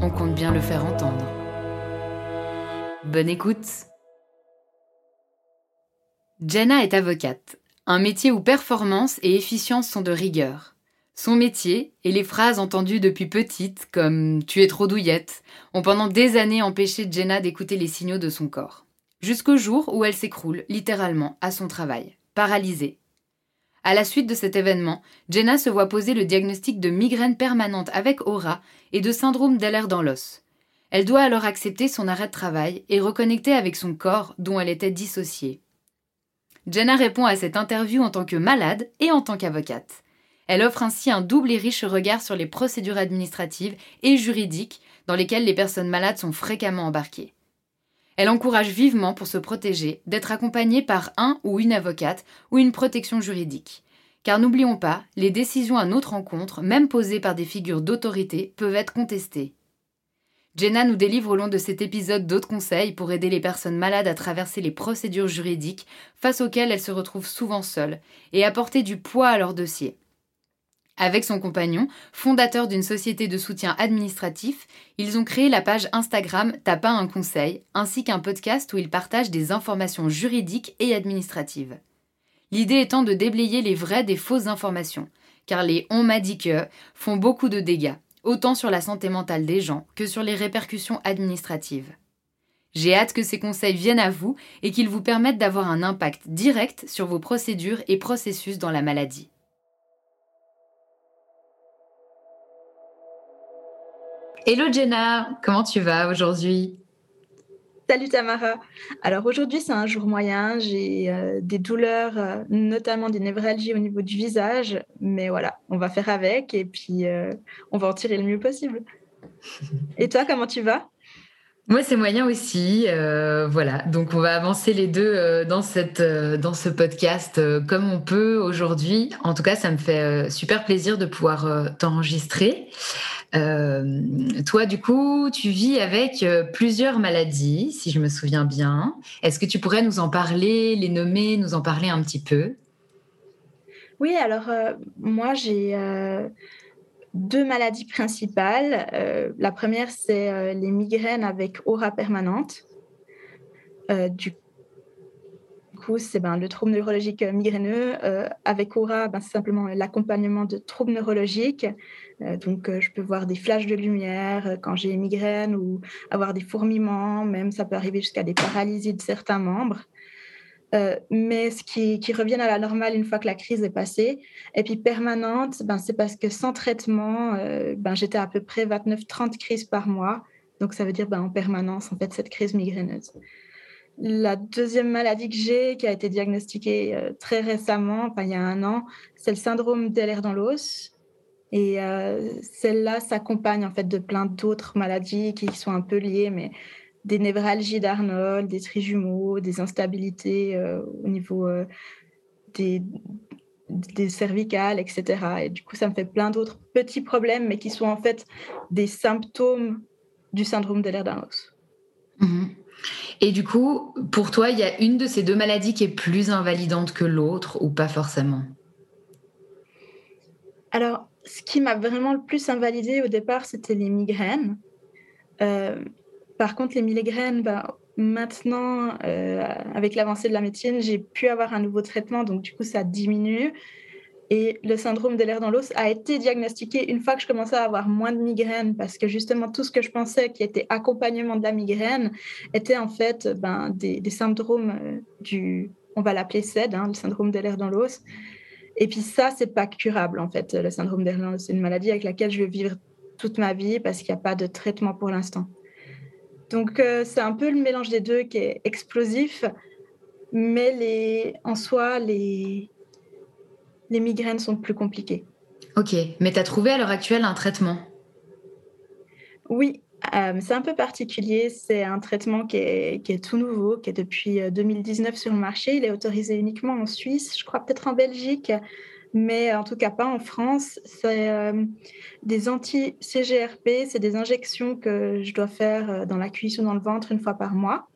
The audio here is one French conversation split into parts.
on compte bien le faire entendre. Bonne écoute Jenna est avocate, un métier où performance et efficience sont de rigueur. Son métier et les phrases entendues depuis petite, comme Tu es trop douillette, ont pendant des années empêché Jenna d'écouter les signaux de son corps. Jusqu'au jour où elle s'écroule, littéralement, à son travail, paralysée, à la suite de cet événement, Jenna se voit poser le diagnostic de migraine permanente avec aura et de syndrome d'alerte dans l'os. Elle doit alors accepter son arrêt de travail et reconnecter avec son corps dont elle était dissociée. Jenna répond à cette interview en tant que malade et en tant qu'avocate. Elle offre ainsi un double et riche regard sur les procédures administratives et juridiques dans lesquelles les personnes malades sont fréquemment embarquées. Elle encourage vivement pour se protéger d'être accompagnée par un ou une avocate ou une protection juridique. Car n'oublions pas, les décisions à notre encontre, même posées par des figures d'autorité, peuvent être contestées. Jenna nous délivre au long de cet épisode d'autres conseils pour aider les personnes malades à traverser les procédures juridiques face auxquelles elles se retrouvent souvent seules et apporter du poids à leur dossier. Avec son compagnon, fondateur d'une société de soutien administratif, ils ont créé la page Instagram T'as un conseil, ainsi qu'un podcast où ils partagent des informations juridiques et administratives. L'idée étant de déblayer les vraies des fausses informations, car les on m'a dit que font beaucoup de dégâts, autant sur la santé mentale des gens que sur les répercussions administratives. J'ai hâte que ces conseils viennent à vous et qu'ils vous permettent d'avoir un impact direct sur vos procédures et processus dans la maladie. Hello Jenna, comment tu vas aujourd'hui? Salut Tamara. Alors aujourd'hui c'est un jour moyen, j'ai euh, des douleurs, euh, notamment des névralgies au niveau du visage, mais voilà, on va faire avec et puis euh, on va en tirer le mieux possible. Et toi, comment tu vas? Moi, c'est moyen aussi. voilà, donc on va avancer les deux dans, cette, dans ce podcast comme on peut aujourd'hui. En tout cas, ça me fait super plaisir de pouvoir t'enregistrer. Euh, toi, du coup, tu vis avec euh, plusieurs maladies, si je me souviens bien. Est-ce que tu pourrais nous en parler, les nommer, nous en parler un petit peu? Oui, alors euh, moi, j'ai deux maladies principales. la première, c'est les migraines avec aura permanente. C'est ben, le trouble neurologique migraineux. avec aura, ben, c'est simplement l'accompagnement de troubles neurologiques. Euh, donc, euh, je peux voir des flashs de lumière euh, quand j'ai migraine ou avoir des fourmillements, même ça peut arriver jusqu'à des paralysies de certains membres. mais ce qui, qui revient à la normale une fois que la crise est passée. Et puis permanente, ben, c'est parce que sans traitement, ben, j'étais à peu près 29-30 crises par mois. Donc ça veut dire ben, en permanence, en fait, cette crise migraineuse. La deuxième maladie que j'ai, qui a été diagnostiquée très récemment, il y a un an, c'est le syndrome d'LR dans l'os. Et euh, celle-là s'accompagne en fait de plein d'autres maladies qui sont un peu liées, mais des névralgies d'Arnold, des trijumeaux, des instabilités euh, au niveau euh, des, cervicales, etc. Et du coup, ça me fait plein d'autres petits problèmes, mais qui sont en fait des symptômes du syndrome de. Mhm. Et du coup, pour toi, il y a une de ces deux maladies qui est plus invalidante que l'autre ou pas forcément? Alors, ce qui m'a vraiment le plus invalidé au départ, c'était les migraines. Euh, par contre, les migraines, bah, maintenant, euh, avec l'avancée de la médecine, j'ai pu avoir un nouveau traitement, donc du coup, ça diminue. Et le syndrome de l'air dans l'os a été diagnostiqué une fois que je commençais à avoir moins de migraines, parce que justement, tout ce que je pensais qui était accompagnement de la migraine était en fait ben, des, syndromes euh, du, on va l'appeler SED, hein, le syndrome de l'air dans l'os. Et puis ça, c'est pas curable en fait, le syndrome de l'air dans l'os. C'est une maladie avec laquelle je vais vivre toute ma vie parce qu'il n'y a pas de traitement pour l'instant. Donc euh, c'est un peu le mélange des deux qui est explosif, mais les, en soi, les, les migraines sont plus compliquées. Ok, mais tu as trouvé à l'heure actuelle un traitement? Oui, euh, c'est un peu particulier. C'est un traitement qui est, qui est, tout nouveau, qui est depuis 2019 euh, sur le marché. Il est autorisé uniquement en Suisse, je crois peut-être en Belgique, mais en tout cas pas en France. C'est euh, des anti-CGRP, c'est des injections que je dois faire dans la cuisse ou dans le ventre une fois par mois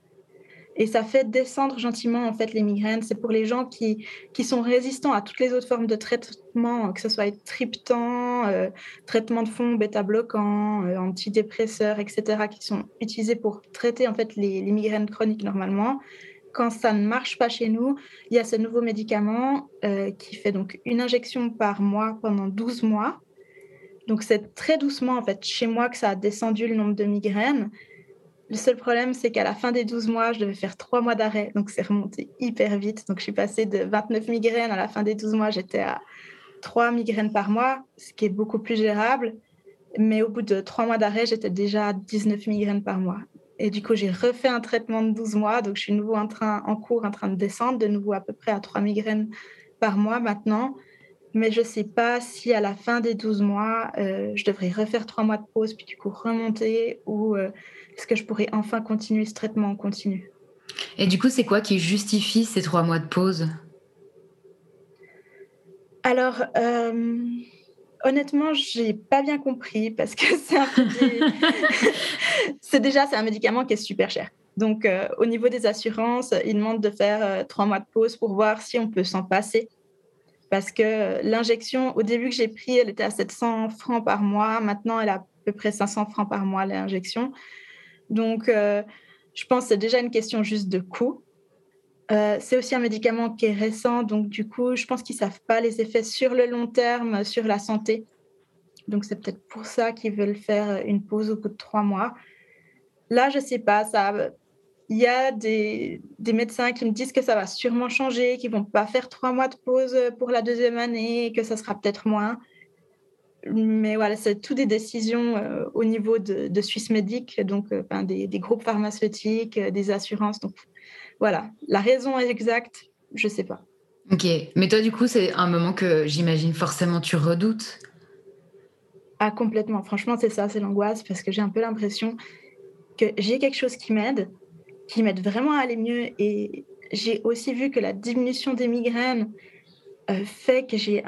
et ça fait descendre gentiment en fait les migraines. C'est pour les gens qui, qui sont résistants à toutes les autres formes de traitement, que ce soit triptan, euh, traitement de fond, bêta-bloquant, euh, antidépresseurs, etc., qui sont utilisés pour traiter en fait les, migraines chroniques normalement. Quand ça ne marche pas chez nous, il y a ce nouveau médicament euh, qui fait donc une injection par mois pendant 12 mois. Donc c'est très doucement en fait chez moi que ça a descendu le nombre de migraines. Le seul problème, c'est qu'à la fin des 12 mois, je devais faire 3 mois d'arrêt. Donc, c'est remonté hyper vite. Donc, je suis passée de 29 migraines à la fin des 12 mois. J'étais à 3 migraines par mois, ce qui est beaucoup plus gérable. Mais au bout de 3 mois d'arrêt, j'étais déjà à 19 migraines par mois. Et du coup, j'ai refait un traitement de 12 mois. Donc, je suis nouveau en, train, en cours, en train de descendre, de nouveau à peu près à 3 migraines par mois maintenant. Mais je ne sais pas si à la fin des 12 mois, euh, je devrais refaire 3 mois de pause, puis du coup remonter ou... Euh, est-ce que je pourrais enfin continuer ce traitement en continu? Et du coup, c'est quoi qui justifie ces trois mois de pause? Alors, euh, honnêtement, j'ai pas bien compris parce que c'est un peu c'est déjà c'est un médicament qui est super cher. Donc, euh, au niveau des assurances, ils demandent de faire trois mois de pause pour voir si on peut s'en passer. Parce que l'injection, au début que j'ai pris, elle était à 700 francs par mois. Maintenant, elle a à peu près 500 francs par mois, l'injection. Donc, euh, je pense que c'est déjà une question juste de coût. Euh, c'est aussi un médicament qui est récent, donc du coup, je pense qu'ils ne savent pas les effets sur le long terme sur la santé. Donc, c'est peut-être pour ça qu'ils veulent faire une pause au bout de trois mois. Là, je ne sais pas, ça, il y a des, des, médecins qui me disent que ça va sûrement changer, qu'ils vont pas faire trois mois de pause pour la deuxième année, que ça sera peut-être moins mais voilà, c'est tout des décisions euh, au niveau de, de Swissmedic, donc euh, des, groupes pharmaceutiques, euh, des assurances. Donc voilà, la raison exacte, je ne sais pas. Ok, mais toi du coup, c'est un moment que j'imagine forcément tu redoutes. Ah complètement, franchement c'est ça, c'est l'angoisse parce que j'ai un peu l'impression que j'ai quelque chose qui m'aide, qui m'aide vraiment à aller mieux et j'ai aussi vu que la diminution des migraines euh, fait que j'ai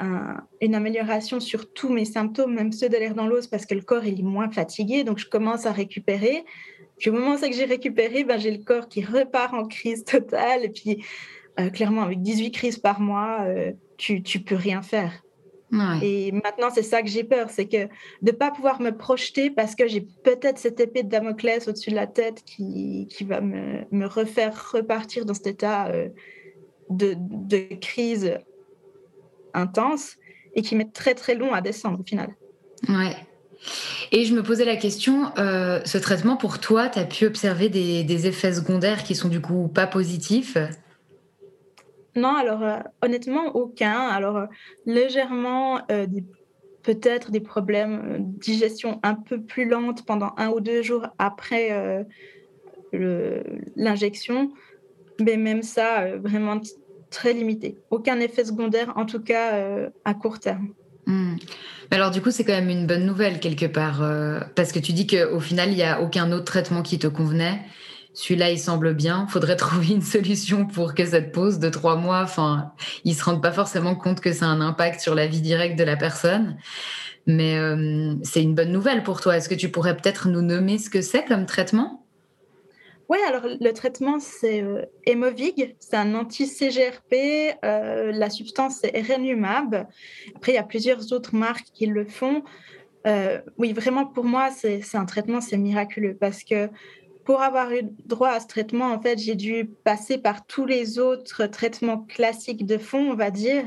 une amélioration sur tous mes symptômes, même ceux de l'air dans l'os, parce que le corps est moins fatigué, donc je commence à récupérer. Puis au moment où que j'ai récupéré, ben, j'ai le corps qui repart en crise totale. Et puis, euh, clairement, avec 18 crises par mois, euh, tu ne peux rien faire. Et maintenant, c'est ça que j'ai peur, c'est que de ne pas pouvoir me projeter parce que j'ai peut-être cette épée de Damoclès au-dessus de la tête qui, qui va me, me, refaire repartir dans cet état de, de, crise intense et qui met très très long à descendre au final. Ouais. Et je me posais la question, euh, ce traitement pour toi, tu as pu observer des, effets secondaires qui sont du coup pas positifs? Non, alors euh, honnêtement, aucun. Alors euh, légèrement, peut-être des problèmes de digestion un peu plus lente pendant un ou deux jours après l'injection. Mais même ça, vraiment très limité. Aucun effet secondaire, en tout cas euh, à court terme. Hmm. Alors du coup, c'est quand même une bonne nouvelle quelque part, euh, parce que tu dis qu'au final, il n'y a aucun autre traitement qui te convenait. Celui-là, il semble bien. Faudrait trouver une solution pour que cette pause de trois mois, enfin, ils se rendent pas forcément compte que ça a un impact sur la vie directe de la personne. Mais euh, c'est une bonne nouvelle pour toi. Est-ce que tu pourrais peut-être nous nommer ce que c'est comme traitement? Oui, alors le traitement, c'est euh, Emovig. C'est un anti-CGRP. Euh, la substance, c'est Erenumab. Après, il y a plusieurs autres marques qui le font. oui, vraiment, pour moi, c'est un traitement, c'est miraculeux parce que pour avoir eu droit à ce traitement, en fait, j'ai dû passer par tous les autres traitements classiques de fond, on va dire.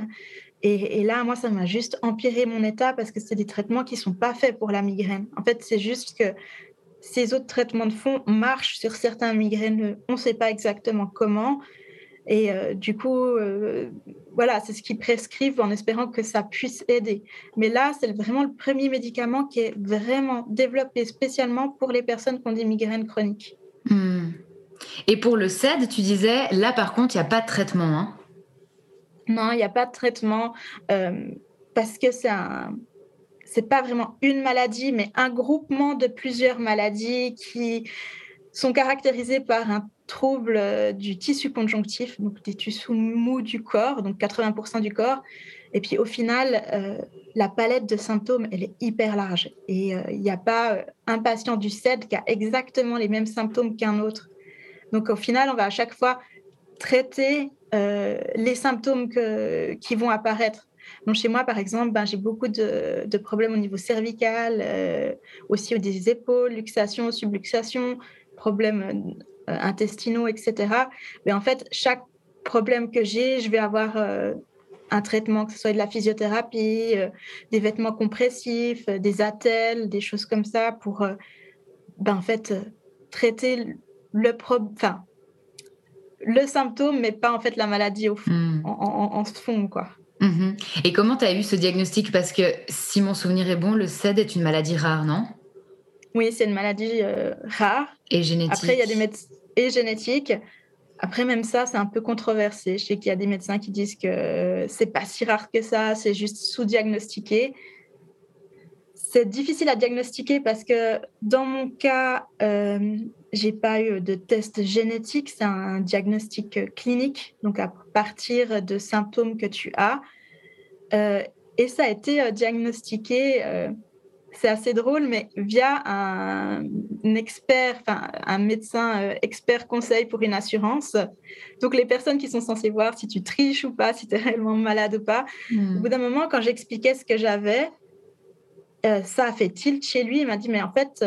Et, là, moi, ça m'a juste empiré mon état parce que c'est des traitements qui ne sont pas faits pour la migraine. En fait, c'est juste que ces autres traitements de fond marchent sur certains migraineux. On ne sait pas exactement comment. Et euh, du coup, euh, voilà, c'est ce qu'ils prescrivent en espérant que ça puisse aider. Mais là, c'est vraiment le premier médicament qui est vraiment développé spécialement pour les personnes qui ont des migraines chroniques. Hmm. Et pour le CED, tu disais, là par contre, il n'y a pas de traitement. Hein? Non, il n'y a pas de traitement euh, parce que c'est un. C'est pas vraiment une maladie, mais un groupement de plusieurs maladies qui sont caractérisées par un trouble euh, du tissu conjonctif, donc des tissus mous du corps, donc 80% du corps. Et puis au final, euh, la palette de symptômes, elle est hyper large. Et il n'y a pas un patient du CED qui a exactement les mêmes symptômes qu'un autre. Donc au final, on va à chaque fois traiter euh, les symptômes qui vont apparaître. Donc chez moi, par exemple, ben, j'ai beaucoup de, problèmes au niveau cervical, euh, aussi des épaules, luxation, subluxation, problèmes euh, intestinaux, etc. Mais en fait, chaque problème que j'ai, je vais avoir un traitement, que ce soit de la physiothérapie, des vêtements compressifs, des attelles, des choses comme ça, pour ben, en fait, traiter le problème, enfin, le symptôme, mais pas en fait la maladie au fond, hmm. en, fond, quoi. Mhm. Et comment tu as eu ce diagnostic? Parce que si mon souvenir est bon, le CED est une maladie rare, non? Oui, c'est une maladie euh, rare. Et génétique. Après, il y a des médecins et génétique. Après, même ça, c'est un peu controversé. Je sais qu'il y a des médecins qui disent que c'est pas si rare que ça, c'est juste sous-diagnostiqué. C'est difficile à diagnostiquer parce que dans mon cas, euh, j'ai pas eu de test génétique, c'est un diagnostic clinique, donc à partir de symptômes que tu as. Euh, et ça a été euh, diagnostiqué, euh, c'est assez drôle, mais via un, expert, enfin un médecin expert conseil pour une assurance. Donc les personnes qui sont censées voir si tu triches ou pas, si tu es réellement malade ou pas. Hmm. Au bout d'un moment, quand j'expliquais ce que j'avais, ça a fait tilt chez lui. Il m'a dit, mais en fait,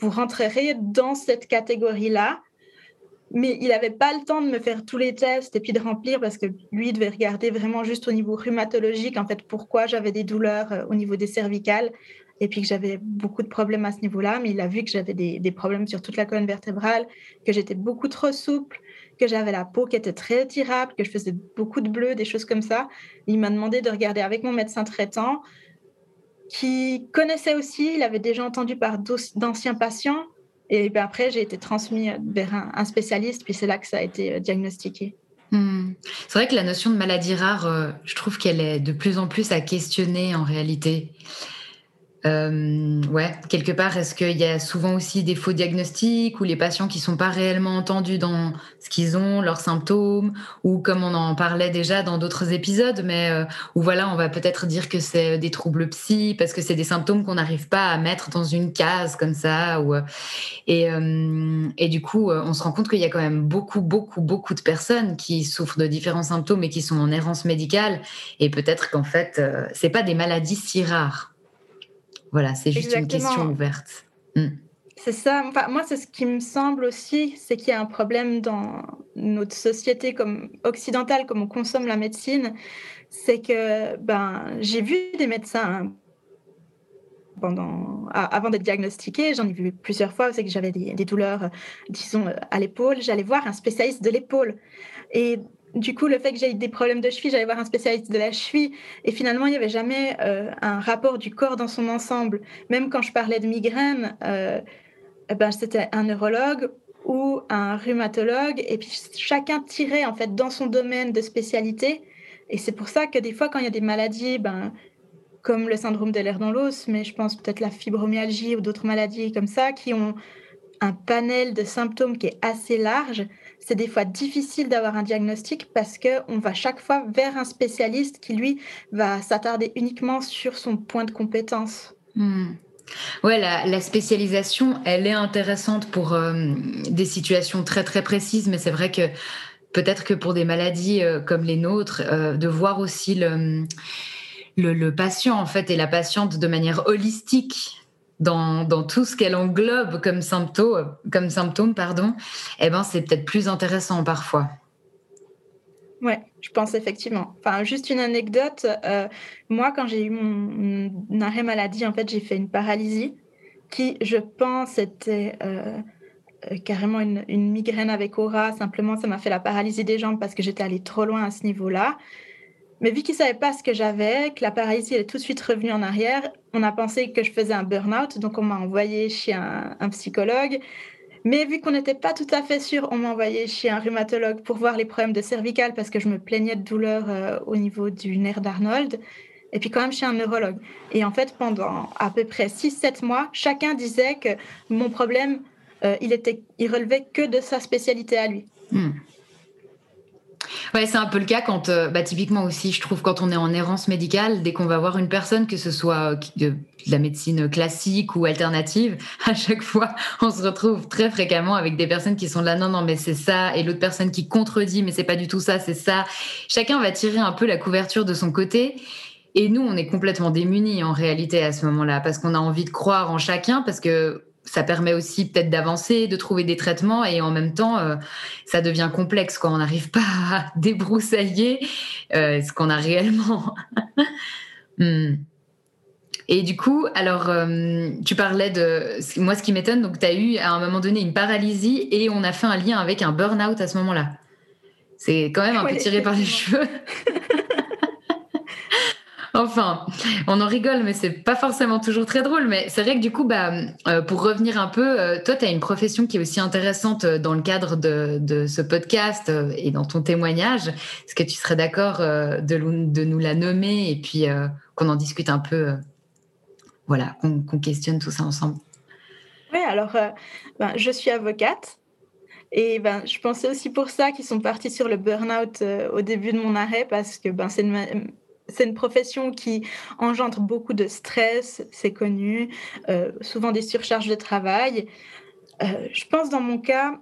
vous rentrerez dans cette catégorie-là. Mais il n'avait pas le temps de me faire tous les tests et puis de remplir parce que lui devait regarder vraiment juste au niveau rhumatologique, en fait, pourquoi j'avais des douleurs euh, au niveau des cervicales et puis que j'avais beaucoup de problèmes à ce niveau-là. Mais il a vu que j'avais des, problèmes sur toute la colonne vertébrale, que j'étais beaucoup trop souple, que j'avais la peau qui était très tirable, que je faisais beaucoup de bleu, des choses comme ça. Il m'a demandé de regarder avec mon médecin traitant qui connaissait aussi, il avait déjà entendu par d'anciens patients. Et ben après, j'ai été transmis vers un, spécialiste, puis c'est là que ça a été euh, diagnostiqué. Hmm. C'est vrai que la notion de maladie rare, euh, je trouve qu'elle est de plus en plus à questionner en réalité. Euh, ouais, quelque part, est-ce qu'il y a souvent aussi des faux diagnostics ou les patients qui sont pas réellement entendus dans ce qu'ils ont, leurs symptômes, ou comme on en parlait déjà dans d'autres épisodes, mais euh, où voilà, on va peut-être dire que c'est des troubles psy parce que c'est des symptômes qu'on n'arrive pas à mettre dans une case comme ça, ou, euh, et, euh, et du coup, on se rend compte qu'il y a quand même beaucoup, beaucoup, beaucoup de personnes qui souffrent de différents symptômes et qui sont en errance médicale, et peut-être qu'en fait, c'est pas des maladies si rares. Voilà, c'est juste une question ouverte. Hmm. C'est ça. moi, c'est ce qui me semble aussi, c'est qu'il y a un problème dans notre société comme occidentale, comme on consomme la médecine, c'est que ben j'ai vu des médecins pendant, avant d'être diagnostiquée, j'en ai vu plusieurs fois, c'est que j'avais des, des, douleurs, disons, à l'épaule. J'allais voir un spécialiste de l'épaule. Et du coup, le fait que j'ai des problèmes de cheville, j'allais voir un spécialiste de la cheville. Et finalement, il n'y avait jamais euh, un rapport du corps dans son ensemble. Même quand je parlais de migraine, euh, eh ben, c'était un neurologue ou un rhumatologue. Et puis, chacun tirait en fait dans son domaine de spécialité. Et c'est pour ça que des fois, quand il y a des maladies, ben, comme le syndrome de l'air dans l'os, mais je pense peut-être la fibromyalgie ou d'autres maladies comme ça, qui ont un panel de symptômes qui est assez large, c'est des fois difficile d'avoir un diagnostic parce qu'on va chaque fois vers un spécialiste qui, lui, va s'attarder uniquement sur son point de compétence. Hmm. Ouais, la, spécialisation, elle est intéressante pour euh, des situations très très précises, mais c'est vrai que peut-être que pour des maladies euh, comme les nôtres, euh, de voir aussi le, le, patient en fait et la patiente de manière holistique dans, tout ce qu'elle englobe comme symptômes pardon, eh ben c'est peut-être plus intéressant parfois. Ouais, je pense effectivement. Enfin, juste une anecdote. Euh, moi, quand j'ai eu mon, arrêt maladie, en fait, j'ai fait une paralysie qui, je pense, était euh, euh, carrément une, migraine avec aura. Simplement, ça m'a fait la paralysie des jambes parce que j'étais allée trop loin à ce niveau-là. Mais vu qu'ils ne savaient pas ce que j'avais, que la paralysie est tout de suite revenue en arrière, on a pensé que je faisais un burn-out. Donc, on m'a envoyé chez un, psychologue. Mais vu qu'on n'était pas tout à fait sûr, on m'a envoyé chez un rhumatologue pour voir les problèmes de cervical parce que je me plaignais de douleurs euh, au niveau du nerf d'Arnold. Et puis quand même chez un neurologue. Et en fait, pendant à peu près 6-7 mois, chacun disait que mon problème, euh, il, était, il relevait que de sa spécialité à lui. Hmm. Ouais, c'est un peu le cas quand, euh, bah, typiquement aussi, je trouve, quand on est en errance médicale, dès qu'on va voir une personne, que ce soit de la médecine classique ou alternative, à chaque fois, on se retrouve très fréquemment avec des personnes qui sont là, non, non, mais c'est ça, et l'autre personne qui contredit, mais c'est pas du tout ça, c'est ça. Chacun va tirer un peu la couverture de son côté. Et nous, on est complètement démunis en réalité à ce moment-là, parce qu'on a envie de croire en chacun, parce que ça permet aussi peut-être d'avancer, de trouver des traitements et en même temps, euh, ça devient complexe quand on n'arrive pas à débroussailler euh, ce qu'on a réellement. Hmm. Et du coup, alors, euh, tu parlais de. Moi, ce qui m'étonne, donc, tu as eu à un moment donné une paralysie et on a fait un lien avec un burn-out à ce moment-là. C'est quand même un peu tiré par les cheveux. Enfin, on en rigole, mais c'est pas forcément toujours très drôle. Mais c'est vrai que du coup, bah, euh, pour revenir un peu, euh, toi, tu as une profession qui est aussi intéressante euh, dans le cadre de, ce podcast et dans ton témoignage. Est-ce que tu serais d'accord de, nous la nommer et puis qu'on en discute un peu Voilà, qu'on questionne tout ça ensemble? Oui, alors, ben, je suis avocate. Et ben, je pensais aussi pour ça qu'ils sont partis sur le burn-out au début de mon arrêt parce que ben, c'est une, c'est une profession qui engendre beaucoup de stress, c'est connu, euh, souvent des surcharges de travail. Euh, je pense dans mon cas,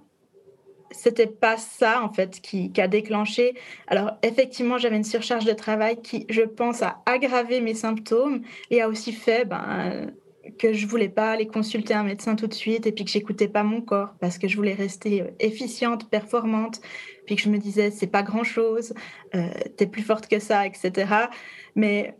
c'était pas ça en fait qui, a déclenché. Alors effectivement, j'avais une surcharge de travail qui, je pense, a aggravé mes symptômes et a aussi fait ben, que je voulais pas aller consulter un médecin tout de suite et puis que j'écoutais pas mon corps parce que je voulais rester efficiente, performante puis que je me disais, c'est pas grand-chose, euh, tu es plus forte que ça, etc. Mais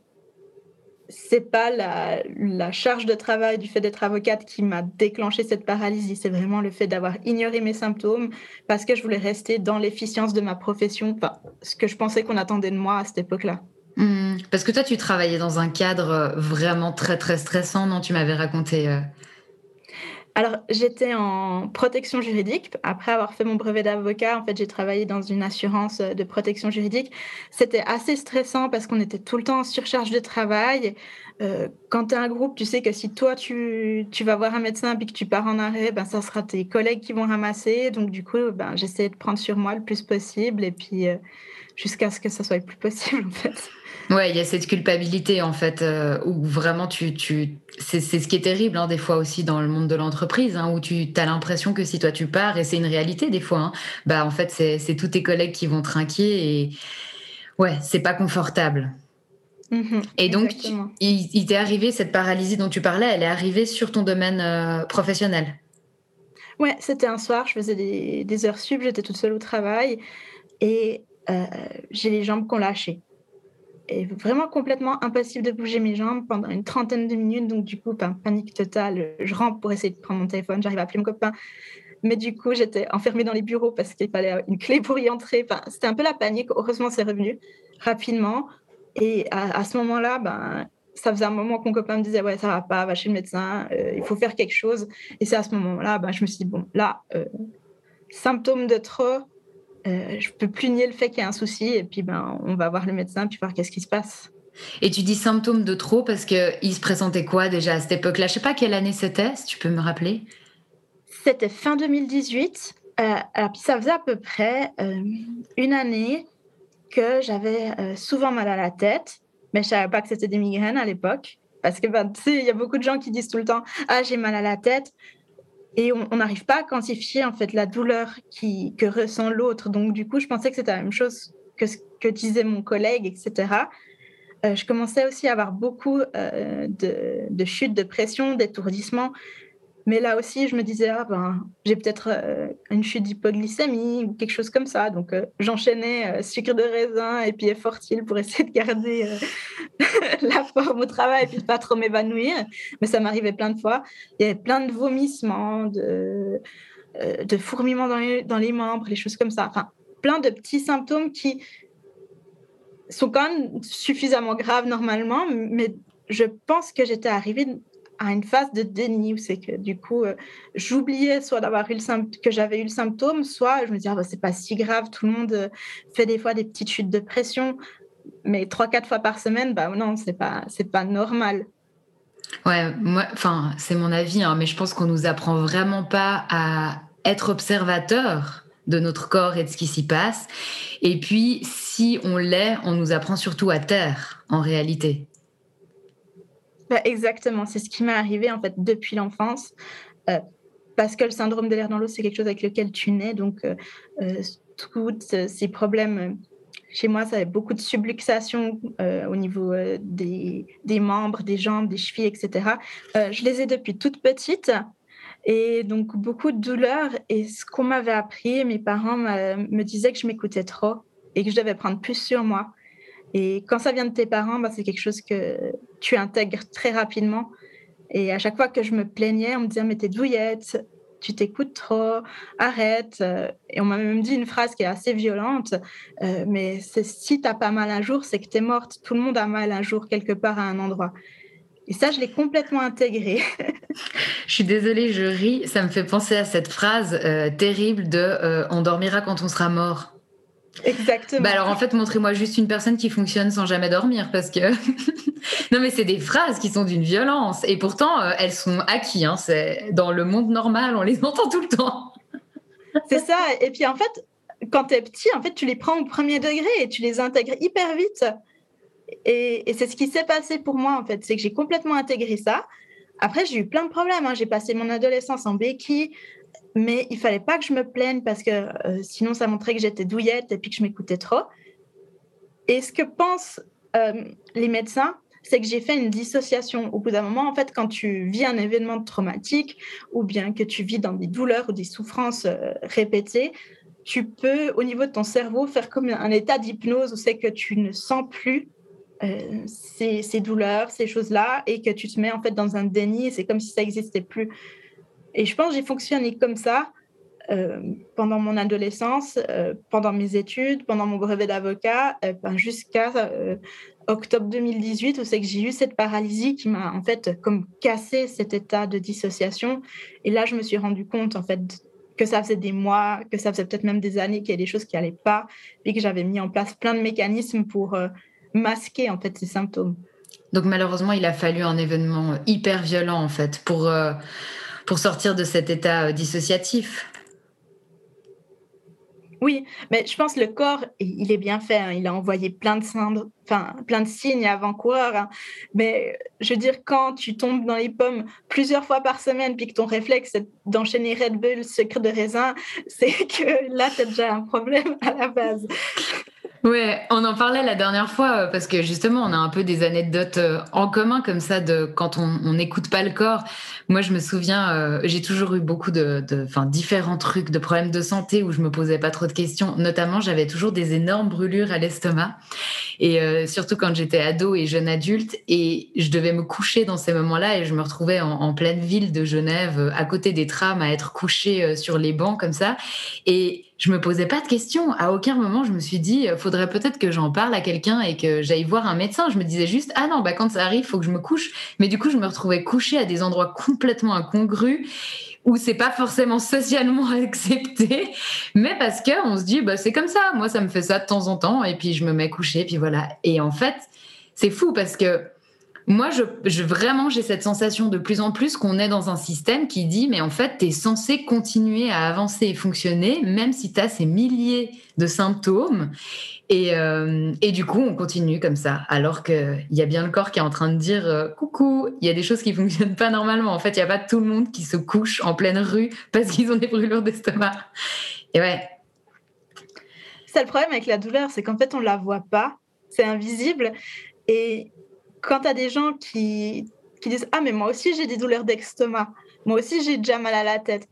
c'est pas la, la, charge de travail du fait d'être avocate qui m'a déclenché cette paralysie, c'est vraiment le fait d'avoir ignoré mes symptômes parce que je voulais rester dans l'efficience de ma profession, enfin, ce que je pensais qu'on attendait de moi à cette époque-là. Mmh. parce que toi, tu travaillais dans un cadre vraiment très très stressant, non? Tu m'avais raconté. Euh, alors, j'étais en protection juridique. Après avoir fait mon brevet d'avocat, en fait, j'ai travaillé dans une assurance de protection juridique. C'était assez stressant parce qu'on était tout le temps en surcharge de travail. Euh, quand tu es un groupe, tu sais que si toi, tu, tu, vas voir un médecin et que tu pars en arrêt, ben, ça sera tes collègues qui vont ramasser. Donc, du coup, ben, j'essayais de prendre sur moi le plus possible et puis euh, jusqu'à ce que ça soit le plus possible, en fait. Ouais, il y a cette culpabilité en fait, euh, où vraiment tu, tu... c'est ce qui est terrible hein, des fois aussi dans le monde de l'entreprise, hein, où tu as l'impression que si toi tu pars, et c'est une réalité des fois, hein, bah en fait c'est tous tes collègues qui vont trinquer et ouais, c'est pas confortable. Mm-hmm, et donc, il, t'est arrivé cette paralysie dont tu parlais, elle est arrivée sur ton domaine euh, professionnel. Ouais, c'était un soir, je faisais des, des heures sub, j'étais toute seule au travail et euh, j'ai les jambes qu'on lâché est vraiment complètement impossible de bouger mes jambes pendant une trentaine de minutes. Donc, du coup, ben, panique totale. Je rentre pour essayer de prendre mon téléphone. J'arrive à appeler mon copain. Mais du coup, j'étais enfermée dans les bureaux parce qu'il fallait une clé pour y entrer. Enfin, c'était un peu la panique. Heureusement, c'est revenu rapidement. Et à, ce moment-là, ben, ça faisait un moment que mon copain me disait Ouais, ça va pas, va chez le médecin, euh, il faut faire quelque chose. Et c'est à ce moment-là, ben, je me suis dit Bon, là, euh, symptôme de trop, euh, je peux plus nier le fait qu'il y a un souci et puis ben on va voir le médecin puis voir qu'est-ce qui se passe. Et tu dis symptômes de trop parce que il se présentait quoi déjà à cette époque-là? Je sais pas quelle année c'était, si tu peux me rappeler. C'était fin 2018 alors, puis ça faisait à peu près une année que j'avais souvent mal à la tête, mais je savais pas que c'était des migraines à l'époque. Parce que, ben, tu sais, il y a beaucoup de gens qui disent tout le temps Ah, j'ai mal à la tête. Et on n'arrive pas à quantifier, en fait, la douleur qui, que ressent l'autre. Donc, du coup, je pensais que c'était la même chose que ce que disait mon collègue, etc. Euh, je commençais aussi à avoir beaucoup euh, de, de, chutes de pression, d'étourdissements. Mais là aussi, je me disais, ah ben, j'ai peut-être euh, une chute d'hypoglycémie ou quelque chose comme ça. Donc, euh, j'enchaînais euh, sucre de raisin et puis effortile pour essayer de garder la forme au travail et puis pas trop m'évanouir. Mais ça m'arrivait plein de fois. Il y avait plein de vomissements, de, de fourmillements dans les, dans les membres, les choses comme ça. Enfin, plein de petits symptômes qui sont quand même suffisamment graves normalement, mais je pense que j'étais arrivée à une phase de déni où c'est que du coup, euh, j'oubliais soit d'avoir eu le que j'avais eu le symptôme, soit je me disais, ah, bah, c'est pas si grave, tout le monde euh, fait des fois des petites chutes de pression, mais trois, quatre fois par semaine, bah non, c'est pas, c'est pas normal. Ouais, moi, enfin, c'est mon avis, hein, mais je pense qu'on nous apprend vraiment pas à être observateur de notre corps et de ce qui s'y passe. Et puis, si on l'est, on nous apprend surtout à taire, en réalité. Bah, exactement, c'est ce qui m'est arrivé en fait depuis l'enfance. Euh, parce que le syndrome de l'air dans l'eau, c'est quelque chose avec lequel tu nais. Donc, euh, euh tous ces problèmes, chez moi, ça avait beaucoup de subluxation euh, au niveau des, des, membres, des jambes, des chevilles, etc. je les ai depuis toute petite. Et donc, beaucoup de douleurs. Et ce qu'on m'avait appris, mes parents me disaient que je m'écoutais trop et que je devais prendre plus sur moi. Et quand ça vient de tes parents, bah, c'est quelque chose que tu intègres très rapidement. Et à chaque fois que je me plaignais, on me disait, mais t'es douillette, tu t'écoutes trop, arrête. Et on m'a même dit une phrase qui est assez violente, euh, mais si t'as pas mal un jour, c'est que t'es morte. Tout le monde a mal un jour quelque part à un endroit. Et ça, je l'ai complètement intégré. je suis désolée, je ris. Ça me fait penser à cette phrase euh, terrible de euh, on dormira quand on sera mort. Exactement. Bah alors en fait, montrez-moi juste une personne qui fonctionne sans jamais dormir parce que non mais c'est des phrases qui sont d'une violence et pourtant euh, elles sont acquises. Hein. C'est dans le monde normal, on les entend tout le temps. c'est ça. Et puis en fait, quand tu es petit, en fait, tu les prends au premier degré et tu les intègres hyper vite. Et, et c'est ce qui s'est passé pour moi en fait, c'est que j'ai complètement intégré ça. Après, j'ai eu plein de problèmes. Hein. J'ai passé mon adolescence en béquille mais il fallait pas que je me plaigne parce que euh, sinon ça montrait que j'étais douillette et puis que je m'écoutais trop. Et ce que pensent euh, les médecins, c'est que j'ai fait une dissociation. Au bout d'un moment, en fait, quand tu vis un événement traumatique ou bien que tu vis dans des douleurs ou des souffrances euh, répétées, tu peux, au niveau de ton cerveau, faire comme un état d'hypnose où c'est que tu ne sens plus ces, douleurs, ces choses-là, et que tu te mets en fait dans un déni, c'est comme si ça n'existait plus. Et je pense que j'ai fonctionné comme ça euh, pendant mon adolescence, euh, pendant mes études, pendant mon brevet d'avocat, euh, ben, jusqu'à octobre 2018, où c'est que j'ai eu cette paralysie qui m'a en fait comme cassé cet état de dissociation. Et là, je me suis rendu compte en fait que ça faisait des mois, que ça faisait peut-être même des années qu'il y a des choses qui n'allaient pas, et que j'avais mis en place plein de mécanismes pour masquer en fait ces symptômes. Donc malheureusement, il a fallu un événement hyper violent en fait pour pour sortir de cet état euh, dissociatif. Oui, mais je pense que le corps, il est bien fait. Hein. Il a envoyé plein de, plein de signes avant-coureurs. Hein. Mais je veux dire, quand tu tombes dans les pommes plusieurs fois par semaine, puis que ton réflexe, d'enchaîner Red Bull, sucre de raisin, c'est que là, tu as déjà un problème à la base. Ouais, on en parlait la dernière fois euh, parce que justement, on a un peu des anecdotes euh, en commun comme ça de quand on n'écoute pas le corps. Moi, je me souviens, euh, j'ai toujours eu beaucoup de, enfin, différents trucs, de problèmes de santé où je me posais pas trop de questions. Notamment, j'avais toujours des énormes brûlures à l'estomac et surtout quand j'étais ado et jeune adulte et je devais me coucher dans ces moments-là et je me retrouvais en, en pleine ville de Genève, à côté des trams, à être couchée sur les bancs comme ça et je me posais pas de questions. À aucun moment, je me suis dit, euh, faudrait peut-être que j'en parle à quelqu'un et que j'aille voir un médecin. Je me disais juste, ah non, bah quand ça arrive, faut que je me couche. Mais du coup, je me retrouvais couchée à des endroits complètement incongrus où c'est pas forcément socialement accepté, mais parce que on se dit, bah c'est comme ça. Moi, ça me fait ça de temps en temps, et puis je me mets couchée, puis voilà. Et en fait, c'est fou parce que Moi, je, vraiment, j'ai cette sensation de plus en plus qu'on est dans un système qui dit, mais en fait, tu es censé continuer à avancer et fonctionner, même si tu as ces milliers de symptômes. Et, euh, et, du coup, on continue comme ça, alors qu'il y a bien le corps qui est en train de dire euh, coucou, il y a des choses qui fonctionnent pas normalement. En fait, il n'y a pas tout le monde qui se couche en pleine rue parce qu'ils ont des brûlures d'estomac. Et ouais. C'est le problème avec la douleur, c'est qu'en fait, on la voit pas, c'est invisible. Et quand tu as des gens qui, qui disent Ah, mais moi aussi j'ai des douleurs d'estomac, moi aussi j'ai déjà mal à la tête.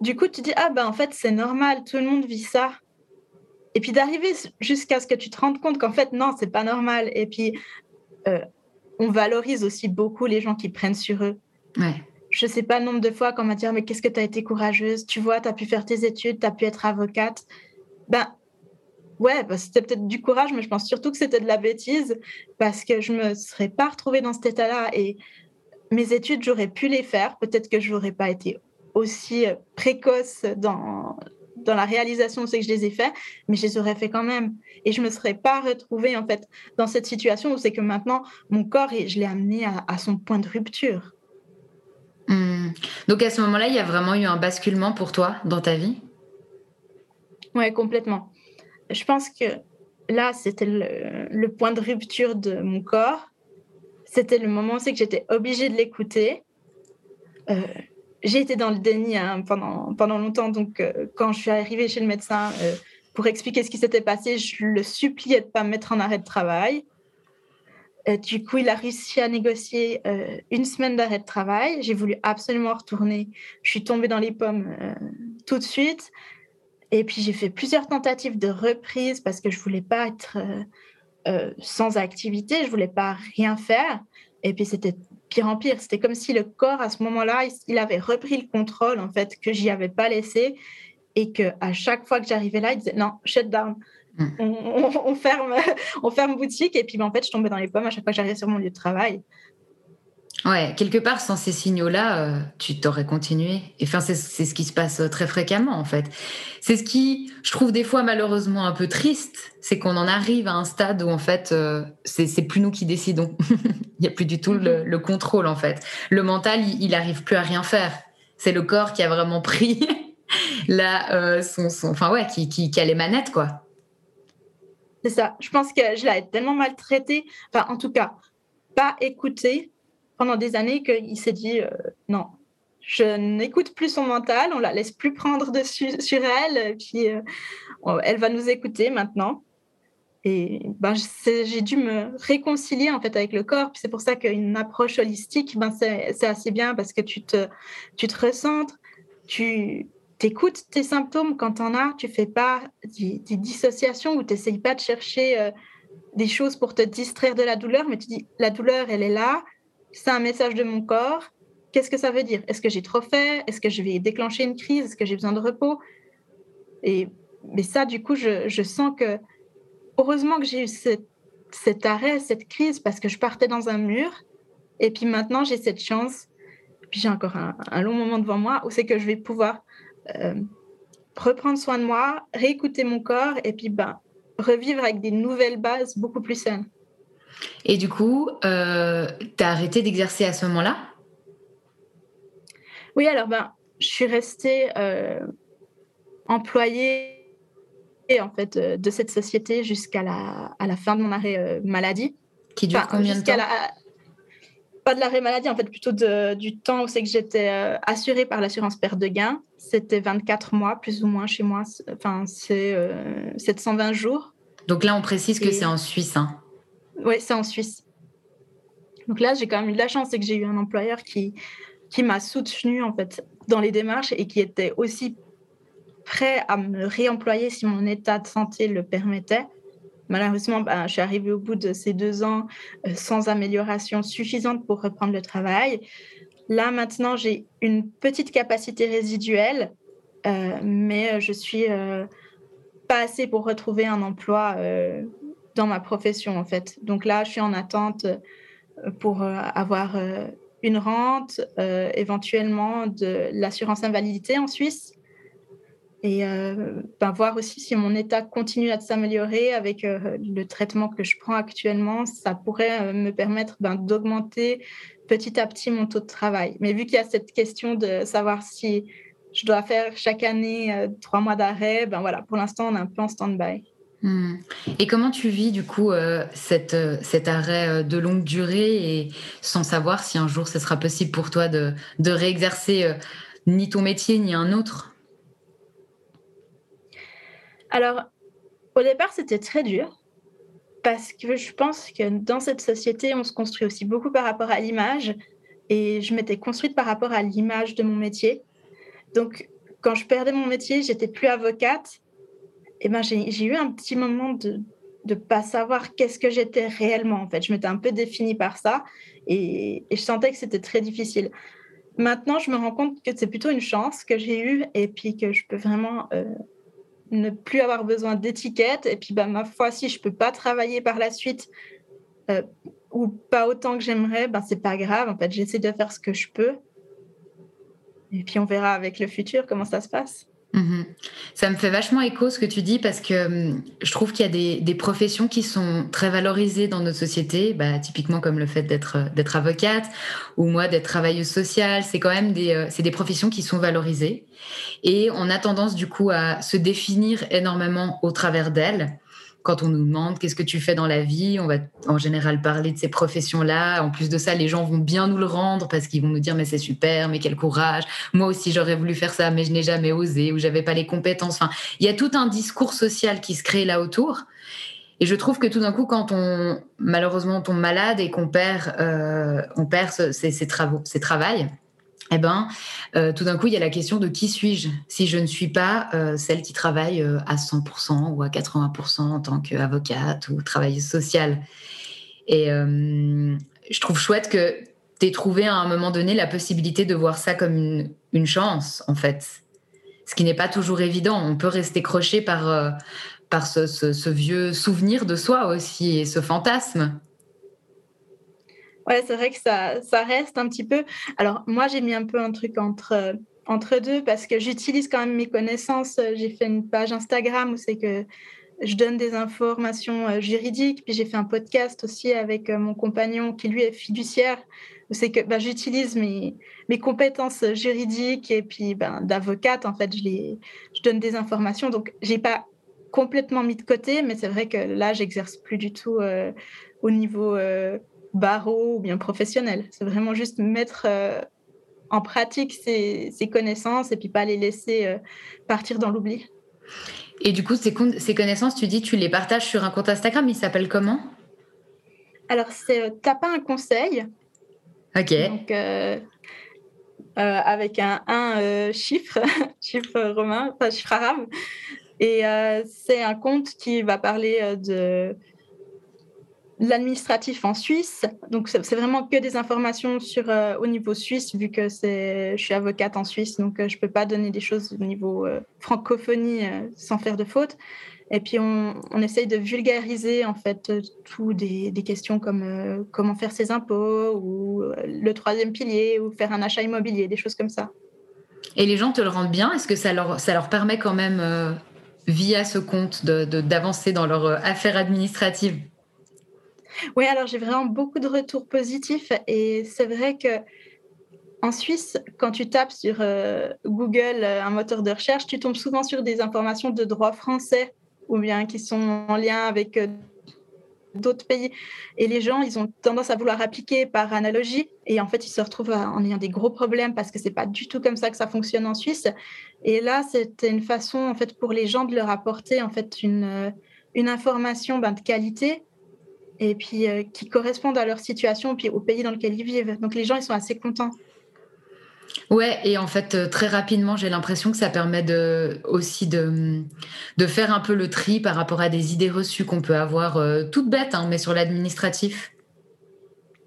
Du coup, tu dis Ah, ben en fait, c'est normal, tout le monde vit ça. Et puis d'arriver jusqu'à ce que tu te rendes compte qu'en fait, non, c'est pas normal. Et puis, euh, on valorise aussi beaucoup les gens qui prennent sur eux. Ouais. Je sais pas le nombre de fois qu'on m'a dit Mais qu'est-ce que tu as été courageuse? Tu vois, tu as pu faire tes études, tu as pu être avocate. Ben, Ouais, bah, c'était peut-être du courage, mais je pense surtout que c'était de la bêtise parce que je me serais pas retrouvée dans cet état-là et mes études, j'aurais pu les faire. Peut-être que je n'aurais pas été aussi euh, précoce dans, dans la réalisation de ce que je les ai fait, mais je les aurais fait quand même. Et je me serais pas retrouvée en fait dans cette situation où c'est que maintenant mon corps, je l'ai amené à, son point de rupture. Hmm. Donc à ce moment-là, il y a vraiment eu un basculement pour toi dans ta vie? Ouais, complètement je pense que là, c'était le, point de rupture de mon corps. C'était le moment aussi que j'étais obligée de l'écouter. Euh, j'ai été dans le déni hein, pendant, pendant longtemps. Donc, euh, quand je suis arrivée chez le médecin euh, pour expliquer ce qui s'était passé, je le suppliais de ne pas me mettre en arrêt de travail. du coup, il a réussi à négocier une semaine d'arrêt de travail. J'ai voulu absolument retourner. Je suis tombée dans les pommes tout de suite. Et puis j'ai fait plusieurs tentatives de reprise parce que je voulais pas être euh, euh, sans activité, je voulais pas rien faire. Et puis c'était pire en pire. C'était comme si le corps à ce moment-là, il, avait repris le contrôle en fait que j'y avais pas laissé et que à chaque fois que j'arrivais là, il disait non, shut down. Hmm. On, ferme, on ferme boutique et puis ben, en fait je tombais dans les pommes à chaque fois que j'arrivais sur mon lieu de travail. Ouais, quelque part, sans ces signaux-là, euh, tu t'aurais continué. Enfin, c'est ce qui se passe euh, très fréquemment, en fait. C'est ce qui, je trouve des fois malheureusement un peu triste, c'est qu'on en arrive à un stade où, en fait, euh, c'est plus nous qui décidons. il n'y a plus du tout le, mhm. contrôle, en fait. Le mental, il, n'arrive plus à rien faire. C'est le corps qui a vraiment pris là, son, enfin ouais, qui, qui, qui a les manettes, quoi. C'est ça. Je pense que je l'ai tellement maltraité. Enfin, en tout cas, pas écouté pendant des années qu'il s'est dit euh, non, je n'écoute plus son mental, on la laisse plus prendre dessus sur elle, puis euh, elle va nous écouter maintenant. Et ben, j'ai dû me réconcilier en fait avec le corps. C'est pour ça qu'une approche holistique, ben, c'est assez bien parce que tu te, tu te recentres, tu écoutes tes symptômes quand tu en as, tu fais pas des, dissociations ou tu n'essayes pas de chercher euh, des choses pour te distraire de la douleur, mais tu dis la douleur, elle est là, c'est un message de mon corps. Qu'est-ce que ça veut dire? Est-ce que j'ai trop fait? Est-ce que je vais déclencher une crise? Est-ce que j'ai besoin de repos? Et mais ça, du coup, je, sens que heureusement que j'ai eu cet arrêt, cette crise, parce que je partais dans un mur. Et puis maintenant, j'ai cette chance. Puis j'ai encore un, long moment devant moi où c'est que je vais pouvoir euh, reprendre soin de moi, réécouter mon corps et puis ben, revivre avec des nouvelles bases beaucoup plus saines. Et du coup, euh, tu as arrêté d'exercer à ce moment-là? Oui, alors ben, je suis restée euh, employée en fait, euh, de cette société jusqu'à la, à la fin de mon arrêt euh, maladie. Qui dure combien de temps? Pas de l'arrêt maladie, en fait, plutôt de, du temps où c'est que j'étais assurée par l'assurance perte de gain. C'était 24 mois, plus ou moins chez moi. Enfin, c'est 720 jours. Donc là, on précise que c'est en Suisse. Hein. Oui, c'est en Suisse. Donc là, j'ai quand même eu de la chance, c'est que j'ai eu un employeur qui, qui m'a soutenu en fait dans les démarches et qui était aussi prêt à me réemployer si mon état de santé le permettait. Malheureusement, ben, je suis arrivée au bout de ces deux ans euh, sans amélioration suffisante pour reprendre le travail. Là, maintenant, j'ai une petite capacité résiduelle, euh, mais je suis euh, pas assez pour retrouver un emploi dans ma profession en fait. Donc là, je suis en attente euh, pour euh, avoir euh, une rente, éventuellement de l'assurance invalidité en Suisse. et ben, voir aussi si mon état continue à s'améliorer avec le traitement que je prends actuellement. Ça pourrait me permettre ben, d'augmenter petit à petit mon taux de travail. Mais vu qu'il y a cette question de savoir si je dois faire chaque année trois mois d'arrêt, ben voilà, pour l'instant, on est un peu en stand-by. Hmm. Et comment tu vis du coup cette, cet arrêt de longue durée et sans savoir si un jour ce sera possible pour toi de, de réexercer ni ton métier ni un autre? Alors, au départ, c'était très dur parce que je pense que dans cette société, on se construit aussi beaucoup par rapport à l'image et je m'étais construite par rapport à l'image de mon métier. Donc, quand je perdais mon métier, j'étais plus avocate. Et ben, j'ai eu un petit moment de ne pas savoir qu'est-ce que j'étais réellement. En fait, je m'étais un peu définie par ça et, je sentais que c'était très difficile. Maintenant, je me rends compte que c'est plutôt une chance que j'ai eue et puis que je peux vraiment euh, ne plus avoir besoin d'étiquettes. Et puis, bah, ma foi, si je peux pas travailler par la suite euh, ou pas autant que j'aimerais, ben, c'est pas grave. En fait, j'essaie de faire ce que je peux. Et puis, on verra avec le futur comment ça se passe. Mhm. Ça me fait vachement écho ce que tu dis parce que hum, je trouve qu'il y a des, professions qui sont très valorisées dans notre société, bah, typiquement comme le fait d'être d'être avocate ou moi d'être travailleuse sociale. C'est quand même des, euh, c'est des professions qui sont valorisées et on a tendance du coup à se définir énormément au travers d'elles quand on nous demande qu'est-ce que tu fais dans la vie, on va en général parler de ces professions-là. En plus de ça, les gens vont bien nous le rendre parce qu'ils vont nous dire mais c'est super, mais quel courage. Moi aussi j'aurais voulu faire ça, mais je n'ai jamais osé ou j'avais pas les compétences. Enfin, il y a tout un discours social qui se crée là autour. Et je trouve que tout d'un coup, quand on malheureusement tombe malade et qu'on perd, euh, on perd ses, travaux, ses travails, eh ben, euh, tout d'un coup, il y a la question de qui suis-je? Si je ne suis pas euh, celle qui travaille euh, à 100% ou à 80% en tant qu'avocate ou travailleuse sociale. Et je trouve chouette que tu aies trouvé à un moment donné la possibilité de voir ça comme une, chance, en fait. Ce qui n'est pas toujours évident. On peut rester croché par, par ce vieux souvenir de soi aussi et ce fantasme. Ouais, c'est vrai que ça, ça reste un petit peu. Alors, moi, j'ai mis un peu un truc entre, entre deux parce que j'utilise quand même mes connaissances. J'ai fait une page Instagram où c'est que je donne des informations euh, juridiques. Puis j'ai fait un podcast aussi avec euh, mon compagnon qui, lui, est fiduciaire. C'est que bah, j'utilise mes, mes compétences juridiques et puis ben, d'avocate. En fait, je, je donne des informations. Donc, j'ai pas complètement mis de côté, mais c'est vrai que là, j'exerce plus du tout euh, au niveau barreau ou bien professionnel. C'est vraiment juste mettre euh, en pratique ses, connaissances et puis pas les laisser euh, partir dans l'oubli. Et du coup, ces, ces, connaissances, tu dis, tu les partages sur un compte Instagram, il s'appelle comment? Alors, c'est euh, T'as pas un conseil. Ok. Donc, avec un, un chiffre, chiffre romain, enfin chiffre arabe. Et c'est un compte qui va parler de l'administratif en Suisse. Donc, c'est vraiment que des informations sur, euh, au niveau suisse, vu que je suis avocate en Suisse, donc euh, je ne peux pas donner des choses au niveau euh, francophonie sans faire de faute. Et puis, on, on, essaye de vulgariser, en fait, tout des, des questions comme comment faire ses impôts, ou le troisième pilier, ou faire un achat immobilier, des choses comme ça. Et les gens te le rendent bien? Est-ce que ça leur, ça leur permet quand même, via ce compte, d'avancer de, dans leur affaire administrative oui, alors j'ai vraiment beaucoup de retours positifs et c'est vrai que en Suisse, quand tu tapes sur euh, Google, euh, un moteur de recherche, tu tombes souvent sur des informations de droit français ou bien qui sont en lien avec euh, d'autres pays. Et les gens, ils ont tendance à vouloir appliquer par analogie. Et en fait, ils se retrouvent en ayant des gros problèmes parce que c'est pas du tout comme ça que ça fonctionne en Suisse. Et là, c'était une façon, en fait, pour les gens de leur apporter, en fait, une, une information ben, de qualité et puis euh, qui correspondent à leur situation puis au pays dans lequel ils vivent. Donc les gens, ils sont assez contents. Ouais, et en fait, euh, très rapidement, j'ai l'impression que ça permet de, aussi de, de faire un peu le tri par rapport à des idées reçues qu'on peut avoir, euh, toutes bêtes, hein, mais sur l'administratif.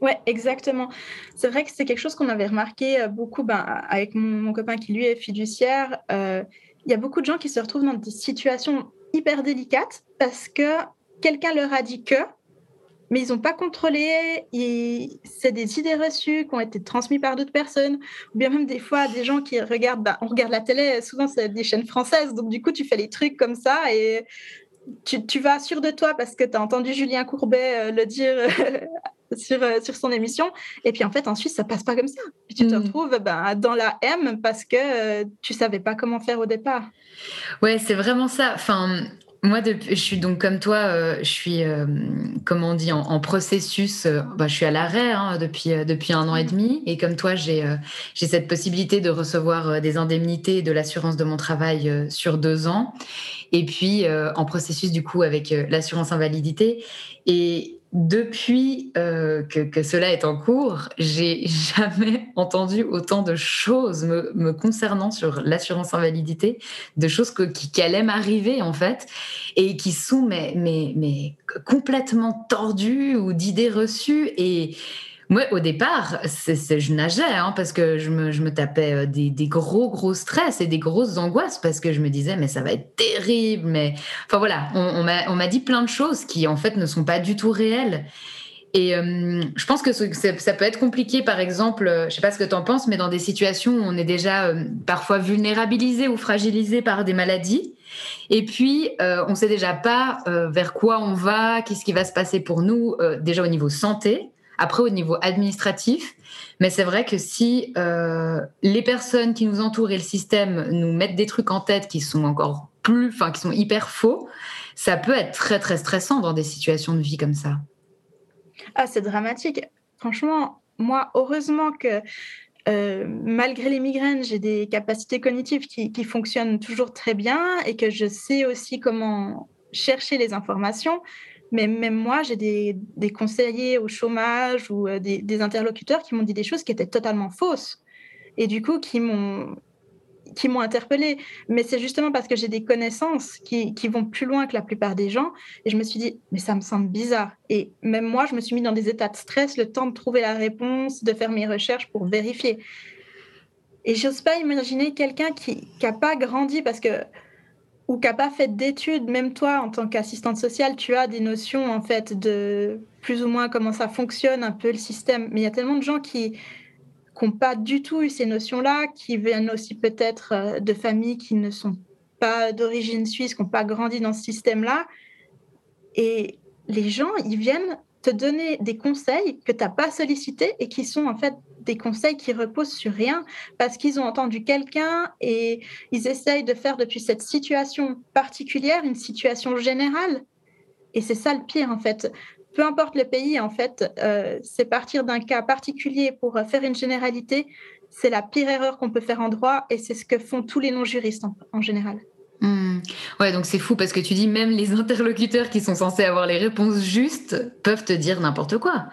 Ouais, exactement. C'est vrai que c'est quelque chose qu'on avait remarqué beaucoup ben, avec mon, copain qui, lui, est fiduciaire. Il y a beaucoup de gens qui se retrouvent dans des situations hyper délicates parce que quelqu'un leur a dit que, mais ils n'ont pas contrôlé. C'est des idées reçues qui ont été transmises par d'autres personnes, ou bien même des fois des gens qui regardent, bah, on regarde la télé, souvent c'est des chaînes françaises, donc du coup tu fais les trucs comme ça et tu, vas sûr de toi parce que tu as entendu Julien Courbet euh, le dire sur, euh, sur son émission. Et puis en fait, en Suisse, ça passe pas comme ça. Puis tu te mm. retrouves ben, dans la M parce que euh, tu savais pas comment faire au départ. Ouais, c'est vraiment ça. Enfin, moi, je suis donc comme toi, euh, je suis, comment on dit, en, processus. Bah, je suis à l'arrêt hein, depuis, depuis un an et demi. Et comme toi, j'ai j'ai cette possibilité de recevoir des indemnités de l'assurance de mon travail sur deux ans. Et puis, en processus, du coup, avec l'assurance invalidité. Et depuis euh, que, cela est en cours, j'ai jamais entendu autant de choses me, concernant sur l'assurance invalidité, de choses qui, allaient m'arriver en fait, et qui sont mais, mais, mais complètement tordues ou d'idées reçues. Et moi, au départ, je nageais hein, parce que je me, tapais euh, des, gros, gros stress et des grosses angoisses parce que je me disais, mais ça va être terrible. Mais enfin voilà, on, m'a dit plein de choses qui en fait ne sont pas du tout réelles. Et euh, je pense que ça peut être compliqué, par exemple, euh, je sais pas ce que tu en penses, mais dans des situations où on est déjà parfois vulnérabilisé ou fragilisé par des maladies. Et puis, on sait déjà pas vers quoi on va, qu'est-ce qui va se passer pour nous, déjà au niveau santé. Après, au niveau administratif, mais c'est vrai que si euh, les personnes qui nous entourent et le système nous mettent des trucs en tête qui sont encore plus, enfin, qui sont hyper faux, ça peut être très, très stressant dans des situations de vie comme ça. Ah, c'est dramatique. Franchement, moi, heureusement que euh, malgré les migraines, j'ai des capacités cognitives qui, qui, fonctionnent toujours très bien et que je sais aussi comment chercher les informations. Mais même moi, j'ai des, conseillers au chômage ou euh, des, des interlocuteurs qui m'ont dit des choses qui étaient totalement fausses. Et du coup, qui m'ont qui m'ont interpellée. Mais c'est justement parce que j'ai des connaissances qui, qui, vont plus loin que la plupart des gens. Et je me suis dit, mais ça me semble bizarre. Et même moi, je me suis mis dans des états de stress, le temps de trouver la réponse, de faire mes recherches pour vérifier. Et j'ose pas imaginer quelqu'un qui n'a pas grandi parce que ou qui n'a pas fait d'études, même toi, en tant qu'assistante sociale, tu as des notions, en fait, de plus ou moins comment ça fonctionne, un peu le système. Mais il y a tellement de gens qui n'ont pas du tout eu ces notions-là, qui viennent aussi peut-être euh, de familles qui ne sont pas d'origine suisse, qui n'ont pas grandi dans ce système-là. Et les gens, ils viennent te donner des conseils que tu n'as pas sollicités et qui sont en fait des conseils qui reposent sur rien parce qu'ils ont entendu quelqu'un et ils essayent de faire depuis cette situation particulière une situation générale. Et c'est ça le pire en fait. Peu importe le pays, en fait, euh, c'est partir d'un cas particulier pour faire une généralité. C'est la pire erreur qu'on peut faire en droit et c'est ce que font tous les non-juristes en, général. Hmm. Ouais, donc c'est fou parce que tu dis même les interlocuteurs qui sont censés avoir les réponses justes peuvent te dire n'importe quoi.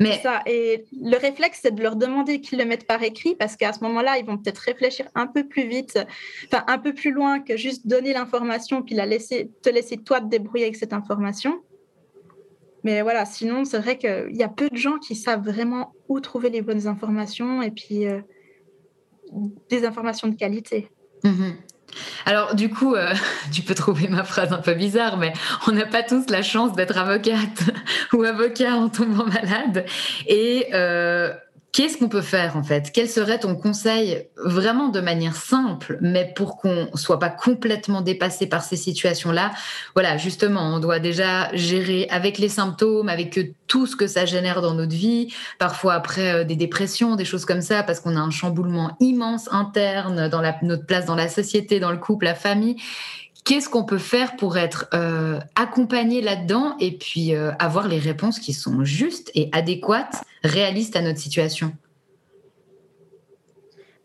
Mais ça. Et le réflexe, c'est de leur demander qu'ils le mettent par écrit parce qu'à ce moment-là, ils vont peut-être réfléchir un peu plus vite, enfin un peu plus loin que juste donner l'information puis la laisser, te laisser toi te débrouiller avec cette information. Mais voilà, sinon, c'est vrai qu'il y a peu de gens qui savent vraiment où trouver les bonnes informations et puis euh, des informations de qualité. Mmh alors du coup, euh, tu peux trouver ma phrase un peu bizarre, mais on n'a pas tous la chance d'être avocate ou avocat en tombant malade. Et euh, Qu'est-ce qu'on peut faire en fait? Quel serait ton conseil vraiment de manière simple, mais pour qu'on soit pas complètement dépassé par ces situations-là? Voilà, justement, on doit déjà gérer avec les symptômes, avec tout ce que ça génère dans notre vie, parfois après euh, des dépressions, des choses comme ça, parce qu'on a un chamboulement immense interne dans notre place dans la société, dans le couple, la famille. Qu'est-ce qu'on peut faire pour être euh, accompagné là-dedans et puis euh, avoir les réponses qui sont justes et adéquates, réalistes à notre situation?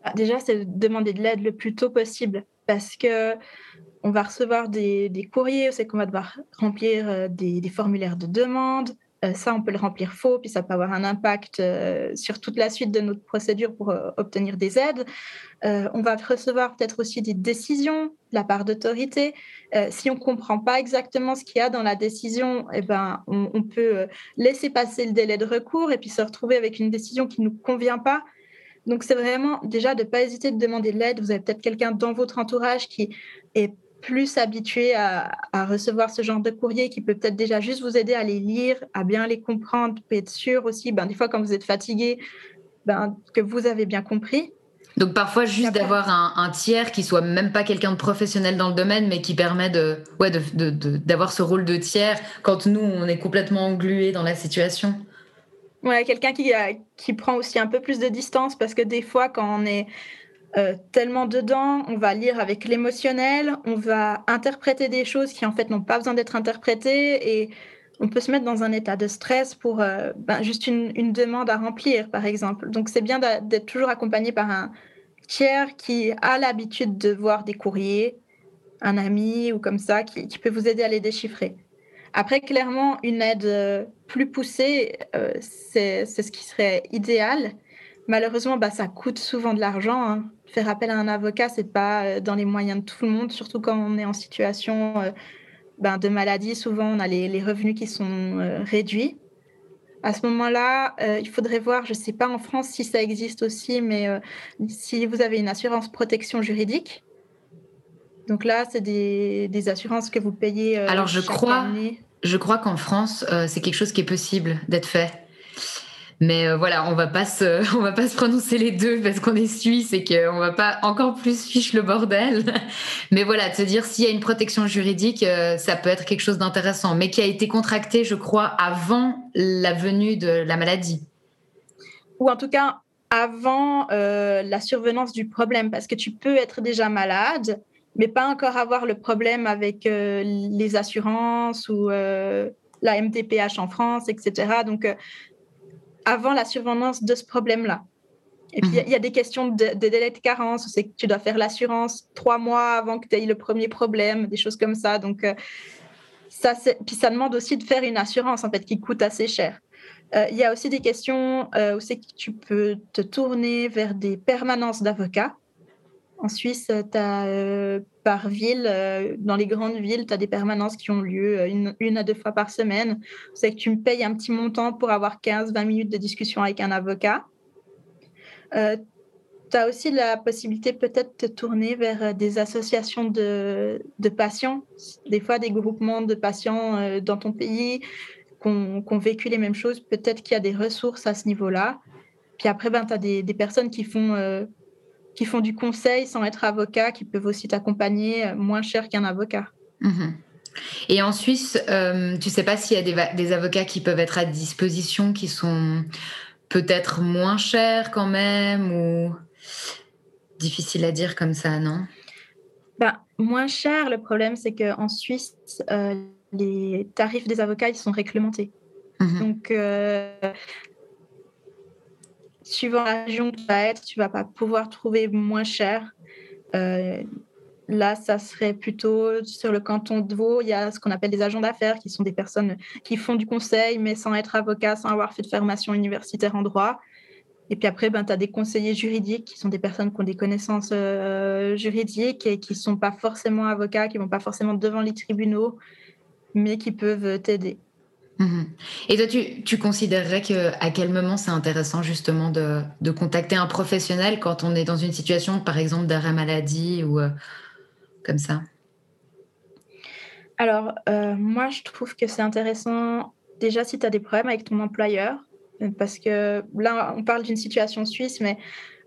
Ah, Déjà, c'est demander de l'aide le plus tôt possible parce que on va recevoir des, courriers, c'est qu'on va devoir remplir euh, des, formulaires de demande, ça, on peut le remplir faux, puis ça peut avoir un impact euh, sur toute la suite de notre procédure pour euh, obtenir des aides. on va recevoir peut-être aussi des décisions de la part d'autorités. si on ne comprend pas exactement ce qu'il y a dans la décision, eh ben, on, peut laisser passer le délai de recours et puis se retrouver avec une décision qui ne nous convient pas. Donc, c'est vraiment déjà de ne pas hésiter de demander de l'aide. Vous avez peut-être quelqu'un dans votre entourage qui est plus habitué à, recevoir ce genre de courrier qui peut peut-être déjà juste vous aider à les lire, à bien les comprendre, peut être sûr aussi, ben, des fois quand vous êtes fatigué, ben, que vous avez bien compris. Donc parfois juste d'avoir un, tiers qui soit même pas quelqu'un de professionnel dans le domaine, mais qui permet de, ouais, d'avoir de, ce rôle de tiers quand nous on est complètement englué dans la situation. Ouais, quelqu'un qui, qui prend aussi un peu plus de distance parce que des fois quand on est euh, tellement dedans, on va lire avec l'émotionnel, on va interpréter des choses qui en fait n'ont pas besoin d'être interprétées et on peut se mettre dans un état de stress pour euh, ben, juste une, demande à remplir, par exemple. Donc c'est bien d'être toujours accompagné par un tiers qui a l'habitude de voir des courriers, un ami ou comme ça, qui, peut vous aider à les déchiffrer. Après, clairement, une aide euh, plus poussée, c'est ce qui serait idéal. Malheureusement, bah, ça coûte souvent de l'argent. Hein faire appel à un avocat, c'est pas euh, dans les moyens de tout le monde, surtout quand on est en situation euh, ben, de maladie. Souvent, on a les, revenus qui sont euh, réduits. À ce moment-là, il faudrait voir, je ne sais pas en France si ça existe aussi, mais si vous avez une assurance protection juridique. Donc là, c'est des, assurances que vous payez. Alors, je crois, je crois qu'en France, c'est quelque chose qui est possible d'être fait. Mais euh, voilà, on va pas se, on va pas se prononcer les deux parce qu'on est suisse et qu'on va pas encore plus fiche le bordel. Mais voilà, se dire s'il y a une protection juridique, euh, ça peut être quelque chose d'intéressant, mais qui a été contracté, je crois, avant la venue de la maladie. Ou en tout cas avant euh, la survenance du problème, parce que tu peux être déjà malade, mais pas encore avoir le problème avec les assurances ou la MTPH en France, etc. Donc avant la survenance de ce problème-là. Et puis, il y, a des questions de, délai de carence, c'est que tu dois faire l'assurance trois mois avant que tu aies le premier problème, des choses comme ça. Donc, euh, ça, puis ça demande aussi de faire une assurance, en fait, qui coûte assez cher. Euh, il y a aussi des questions euh, où c'est que tu peux te tourner vers des permanences d'avocats. En Suisse, as par ville, euh, dans les grandes villes, tu as des permanences qui ont lieu euh, une, à deux fois par semaine. C'est que tu me payes un petit montant pour avoir 15-20 minutes de discussion avec un avocat. Euh, tu as aussi la possibilité peut-être de te tourner vers des associations de, patients, des fois des groupements de patients dans ton pays qui ont, vécu les mêmes choses. Peut-être qu'il y a des ressources à ce niveau-là. Puis après, ben, tu as des, personnes qui font qui font du conseil sans être avocat, qui peuvent aussi t'accompagner euh, moins cher qu'un avocat. Mhm. Et en Suisse, euh, tu sais pas s'il y a des, avocats qui peuvent être à disposition, qui sont peut-être moins chers quand même, ou difficile à dire comme ça, non? Ben, Moins cher, le problème, c'est qu'en Suisse, euh, les tarifs des avocats, ils sont réglementés. Mhm. Donc, suivant la région où tu vas être, tu vas pas pouvoir trouver moins cher. Euh, là, ça serait plutôt sur le canton de Vaud. Il y a ce qu'on appelle des agents d'affaires, qui sont des personnes qui font du conseil, mais sans être avocat, sans avoir fait de formation universitaire en droit. Et puis après, ben, tu as des conseillers juridiques, qui sont des personnes qui ont des connaissances euh, juridiques et qui ne sont pas forcément avocats, qui ne vont pas forcément devant les tribunaux, mais qui peuvent t'aider. Mhm. Et toi, tu, considérerais que à quel moment c'est intéressant justement de, contacter un professionnel quand on est dans une situation, par exemple, d'arrêt maladie ou euh, comme ça? Alors, euh, moi, je trouve que c'est intéressant déjà si tu as des problèmes avec ton employeur, parce que là, on parle d'une situation suisse, mais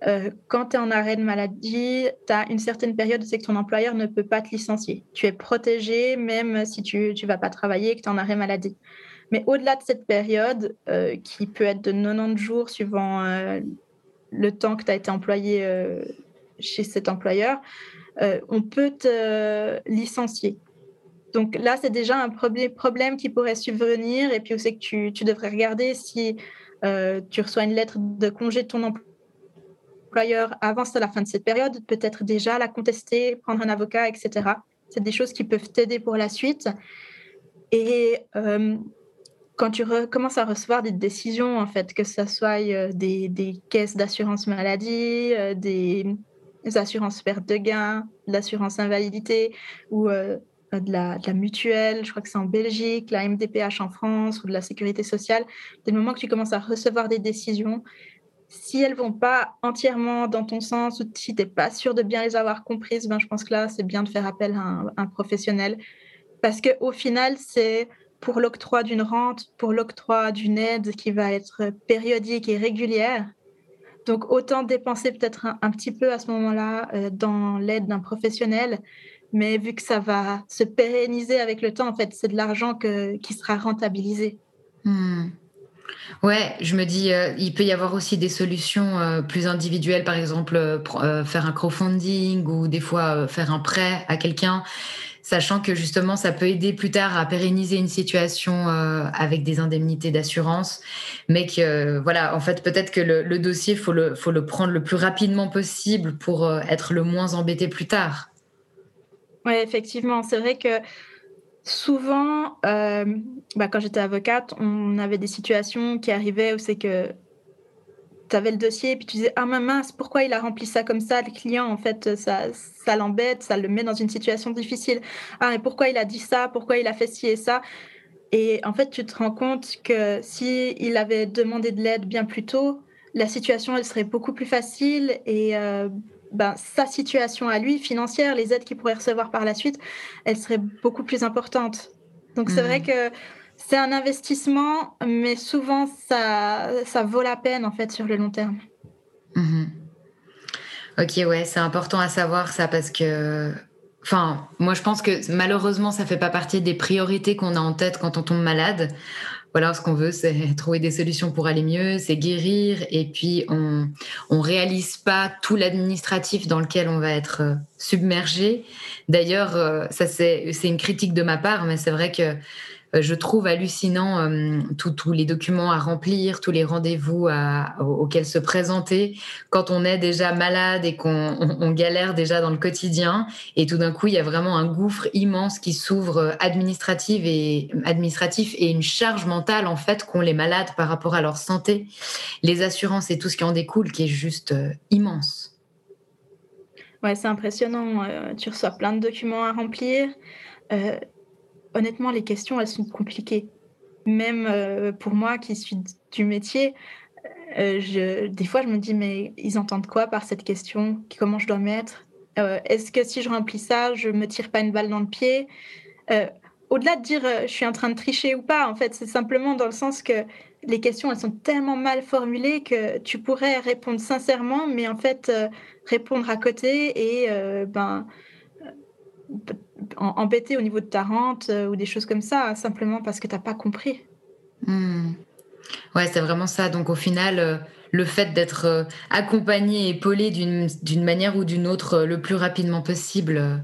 euh, quand tu es en arrêt de maladie, tu as une certaine période c'est que ton employeur ne peut pas te licencier. Tu es protégé même si tu ne vas pas travailler et que tu es en arrêt maladie. Mais au-delà de cette période, euh, qui peut être de 90 jours suivant euh, le temps que tu as été employé euh, chez cet employeur, on peut te licencier. Donc là, c'est déjà un problème qui pourrait subvenir. Et puis, c'est que tu, tu, devrais regarder si tu reçois une lettre de congé de ton employeur avant la fin de cette période, peut-être déjà la contester, prendre un avocat, etc. C'est des choses qui peuvent t'aider pour la suite. Et quand tu commences à recevoir des décisions, en fait, que ce soit euh, des, caisses d'assurance maladie, euh, des, assurances perte de gain, l'assurance invalidité ou euh, de, la, mutuelle, je crois que c'est en Belgique, la MDPH en France ou de la sécurité sociale, dès le moment que tu commences à recevoir des décisions, Si elles vont pas entièrement dans ton sens ou si tu n'es pas sûr de bien les avoir comprises, ben, je pense que là, c'est bien de faire appel à un, professionnel. Parce qu'au final, c'est pour l'octroi d'une rente, pour l'octroi d'une aide qui va être périodique et régulière. Donc, autant dépenser peut-être un, petit peu à ce moment-là euh, dans l'aide d'un professionnel mais vu que ça va se pérenniser avec le temps, en fait, c'est de l'argent qui sera rentabilisé. Hmm. Ouais, je me dis, euh, il peut y avoir aussi des solutions euh, plus individuelles, par exemple faire un crowdfunding ou des fois faire un prêt à quelqu'un, sachant que justement ça peut aider plus tard à pérenniser une situation avec des indemnités d'assurance, mais que voilà, en fait peut-être que le, dossier faut le faut le prendre le plus rapidement possible pour être le moins embêté plus tard. Oui, effectivement. C'est vrai que souvent, euh, bah, quand j'étais avocate, on avait des situations qui arrivaient où c'est que tu avais le dossier et puis tu disais Ah, mince, pourquoi il a rempli ça comme ça? Le client, en fait, ça, ça l'embête, ça le met dans une situation difficile. Ah, mais pourquoi il a dit ça? Pourquoi il a fait ci et ça? Et en fait, tu te rends compte que si il avait demandé de l'aide bien plus tôt, la situation, elle serait beaucoup plus facile et euh, ben, sa situation à lui, financière, les aides qu'il pourrait recevoir par la suite, elle serait beaucoup plus importante. Donc c'est vrai hmm. que c'est un investissement, mais souvent ça, ça vaut la peine en fait sur le long terme. Mhm. Ok, ouais, c'est important à savoir ça parce que, enfin, moi je pense que malheureusement ça fait pas partie des priorités qu'on a en tête quand on tombe malade voilà, ce qu'on veut, c'est trouver des solutions pour aller mieux, c'est guérir, et puis on on réalise pas tout l'administratif dans lequel on va être euh, submergé. D'ailleurs, euh, ça c'est c'est une critique de ma part, mais c'est vrai que je trouve hallucinant euh, tous les documents à remplir, tous les rendez-vous auxquels se présenter quand on est déjà malade et qu'on galère déjà dans le quotidien. Et tout d'un coup, il y a vraiment un gouffre immense qui s'ouvre euh, administratif et, administratif et une charge mentale en fait qu'ont les malades par rapport à leur santé, les assurances et tout ce qui en découle qui est juste immense. Ouais, c'est impressionnant. tu reçois plein de documents à remplir honnêtement, les questions, elles sont compliquées. Même euh, pour moi qui suis du métier, euh, je, des fois, je me dis, mais ils entendent quoi par cette question? Comment je dois mettre euh, Est-ce que si je remplis ça, je me tire pas une balle dans le pied? Au-delà de dire je suis en train de tricher ou pas, en fait, c'est simplement dans le sens que les questions, elles sont tellement mal formulées que tu pourrais répondre sincèrement, mais en fait, répondre à côté et ben embêté au niveau de ta rente euh, ou des choses comme ça, simplement parce que tu n'as pas compris. Hmm. Ouais, c'est vraiment ça. Donc au final, euh, le fait d'être euh, accompagné et épaulé d'une manière ou d'une autre le plus rapidement possible,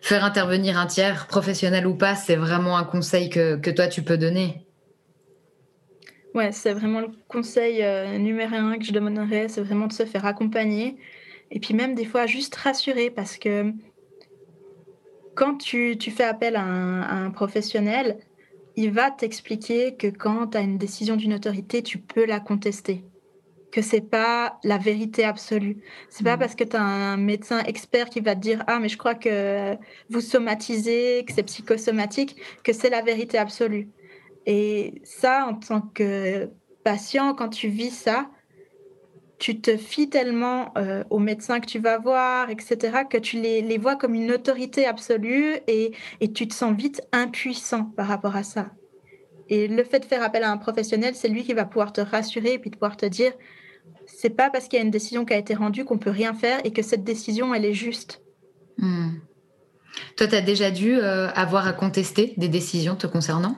faire intervenir un tiers, professionnel ou pas, c'est vraiment un conseil que, que, toi tu peux donner. Ouais, c'est vraiment le conseil numéro un que je demanderais, c'est vraiment de se faire accompagner. Et puis même des fois, juste rassurer parce que quand tu, fais appel à un, professionnel, il va t'expliquer que quand tu as une décision d'une autorité, tu peux la contester. Que c'est pas la vérité absolue. C'est pas mm. parce que tu as un médecin expert qui va te dire Ah, mais je crois que vous somatisez, que c'est psychosomatique, que c'est la vérité absolue. Et ça, en tant que patient, quand tu vis ça, tu te fies tellement euh, aux médecins que tu vas voir, etc., que tu les, vois comme une autorité absolue et, tu te sens vite impuissant par rapport à ça. Et le fait de faire appel à un professionnel, c'est lui qui va pouvoir te rassurer et puis de pouvoir te dire, c'est pas parce qu'il y a une décision qui a été rendue qu'on peut rien faire et que cette décision, elle est juste. Hmm. Toi, tu as déjà dû euh, avoir à contester des décisions te concernant?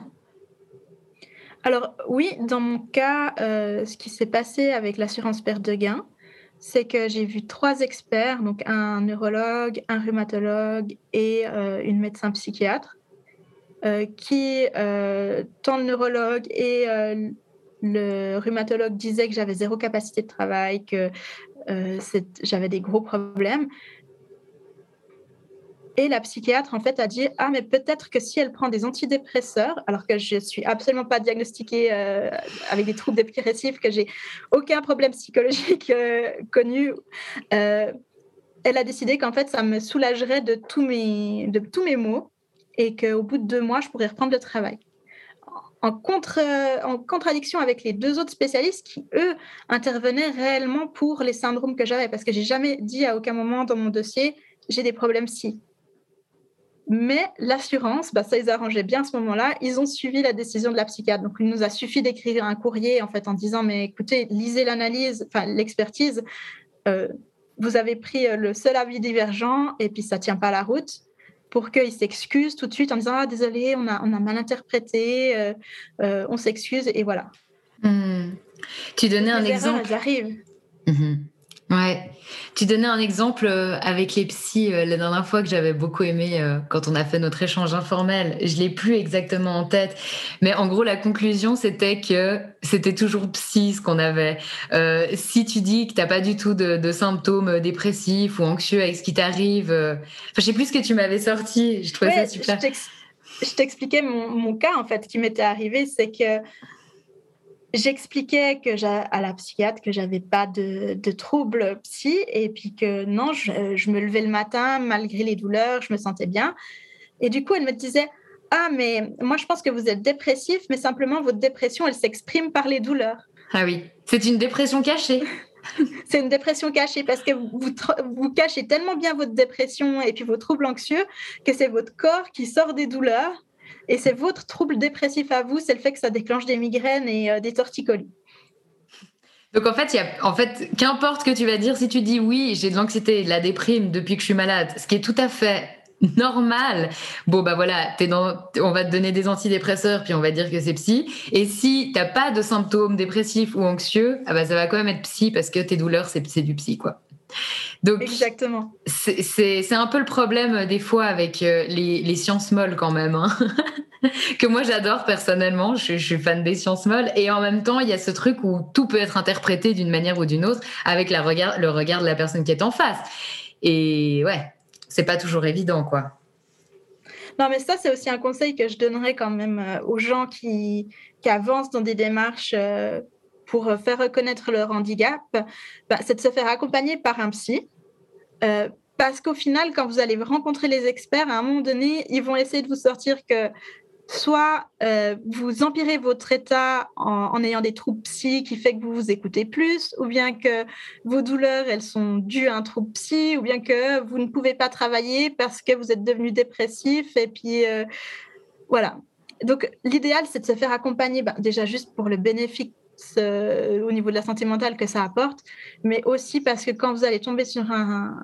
Alors oui, dans mon cas, euh, ce qui s'est passé avec l'assurance perte de gain, c'est que j'ai vu trois experts, donc un neurologue, un rhumatologue et euh, une médecin psychiatre, euh, qui, tant le neurologue et le rhumatologue disaient que j'avais zéro capacité de travail, que j'avais des gros problèmes. Et la psychiatre, en fait, a dit Ah, mais peut-être que si elle prend des antidépresseurs, alors que je ne suis absolument pas diagnostiquée euh, avec des troubles dépressifs, que j'ai aucun problème psychologique euh, connu, euh, elle a décidé qu'en fait, ça me soulagerait de tous mes, de tous mes maux et qu'au bout de deux mois, je pourrais reprendre le travail. en, contre, en contradiction avec les deux autres spécialistes qui, eux, intervenaient réellement pour les syndromes que j'avais, parce que j'ai jamais dit à aucun moment dans mon dossier, j'ai des problèmes si. Mais l'assurance, bah, ça les arrangeait bien à ce moment-là. Ils ont suivi la décision de la psychiatre. Donc, il nous a suffi d'écrire un courrier en fait en disant mais écoutez, lisez l'analyse, enfin l'expertise. Euh, vous avez pris euh, le seul avis divergent et puis ça tient pas la route pour qu'ils s'excusent tout de suite en disant ah désolé, on a, on a mal interprété, euh, on s'excuse et voilà. Hmm. Tu donnais un exemple. Erreurs, elles arrivent. Ouais. Tu donnais un exemple euh, avec les psys euh, la dernière fois que j'avais beaucoup aimé euh, quand on a fait notre échange informel. Je l'ai plus exactement en tête, mais en gros la conclusion c'était que c'était toujours psy ce qu'on avait. si tu dis que t'as pas du tout de, symptômes dépressifs ou anxieux avec ce qui t'arrive, enfin je sais plus ce que tu m'avais sorti. Je trouvais ça super. Je t'expliquais mon, mon, cas en fait qui m'était arrivé, c'est que j'expliquais que à la psychiatre que j'avais pas de, de troubles psy et puis que non, je, me levais le matin malgré les douleurs, je me sentais bien. Et du coup, elle me disait ah mais moi je pense que vous êtes dépressif, mais simplement votre dépression elle s'exprime par les douleurs. Ah oui, c'est une dépression cachée. c'est une dépression cachée parce que vous, vous cachez tellement bien votre dépression et puis vos troubles anxieux que c'est votre corps qui sort des douleurs et c'est votre trouble dépressif à vous, c'est le fait que ça déclenche des migraines et euh, des torticolis. Donc en fait, y a, en fait, qu'importe que tu vas dire, si tu dis oui, j'ai de l'anxiété, de la déprime depuis que je suis malade, ce qui est tout à fait normal. Bon bah voilà, es dans, on va te donner des antidépresseurs puis on va dire que c'est psy. Et si t'as pas de symptômes dépressifs ou anxieux, ah bah ça va quand même être psy parce que tes douleurs c'est du psy quoi. Donc, Exactement. C'est un peu le problème euh, des fois avec euh, les, les sciences molles quand même. Hein. que moi j'adore personnellement, je, suis fan des sciences molles. Et en même temps, il y a ce truc où tout peut être interprété d'une manière ou d'une autre avec la regard, le regard de la personne qui est en face. Et ouais, c'est pas toujours évident quoi. Non, mais ça, c'est aussi un conseil que je donnerais quand même euh, aux gens qui, qui avancent dans des démarches pour euh, faire reconnaître leur handicap, bah, c'est de se faire accompagner par un psy. Euh, parce qu'au final, quand vous allez rencontrer les experts, à un moment donné, ils vont essayer de vous sortir que soit euh, vous empirez votre état en, ayant des troubles psy qui fait que vous vous écoutez plus, ou bien que vos douleurs, elles sont dues à un trouble psy, ou bien que vous ne pouvez pas travailler parce que vous êtes devenu dépressif. Et puis, voilà. Donc, l'idéal, c'est de se faire accompagner, bah, déjà juste pour le bénéfice au niveau de la santé mentale que ça apporte, mais aussi parce que quand vous allez tomber sur un,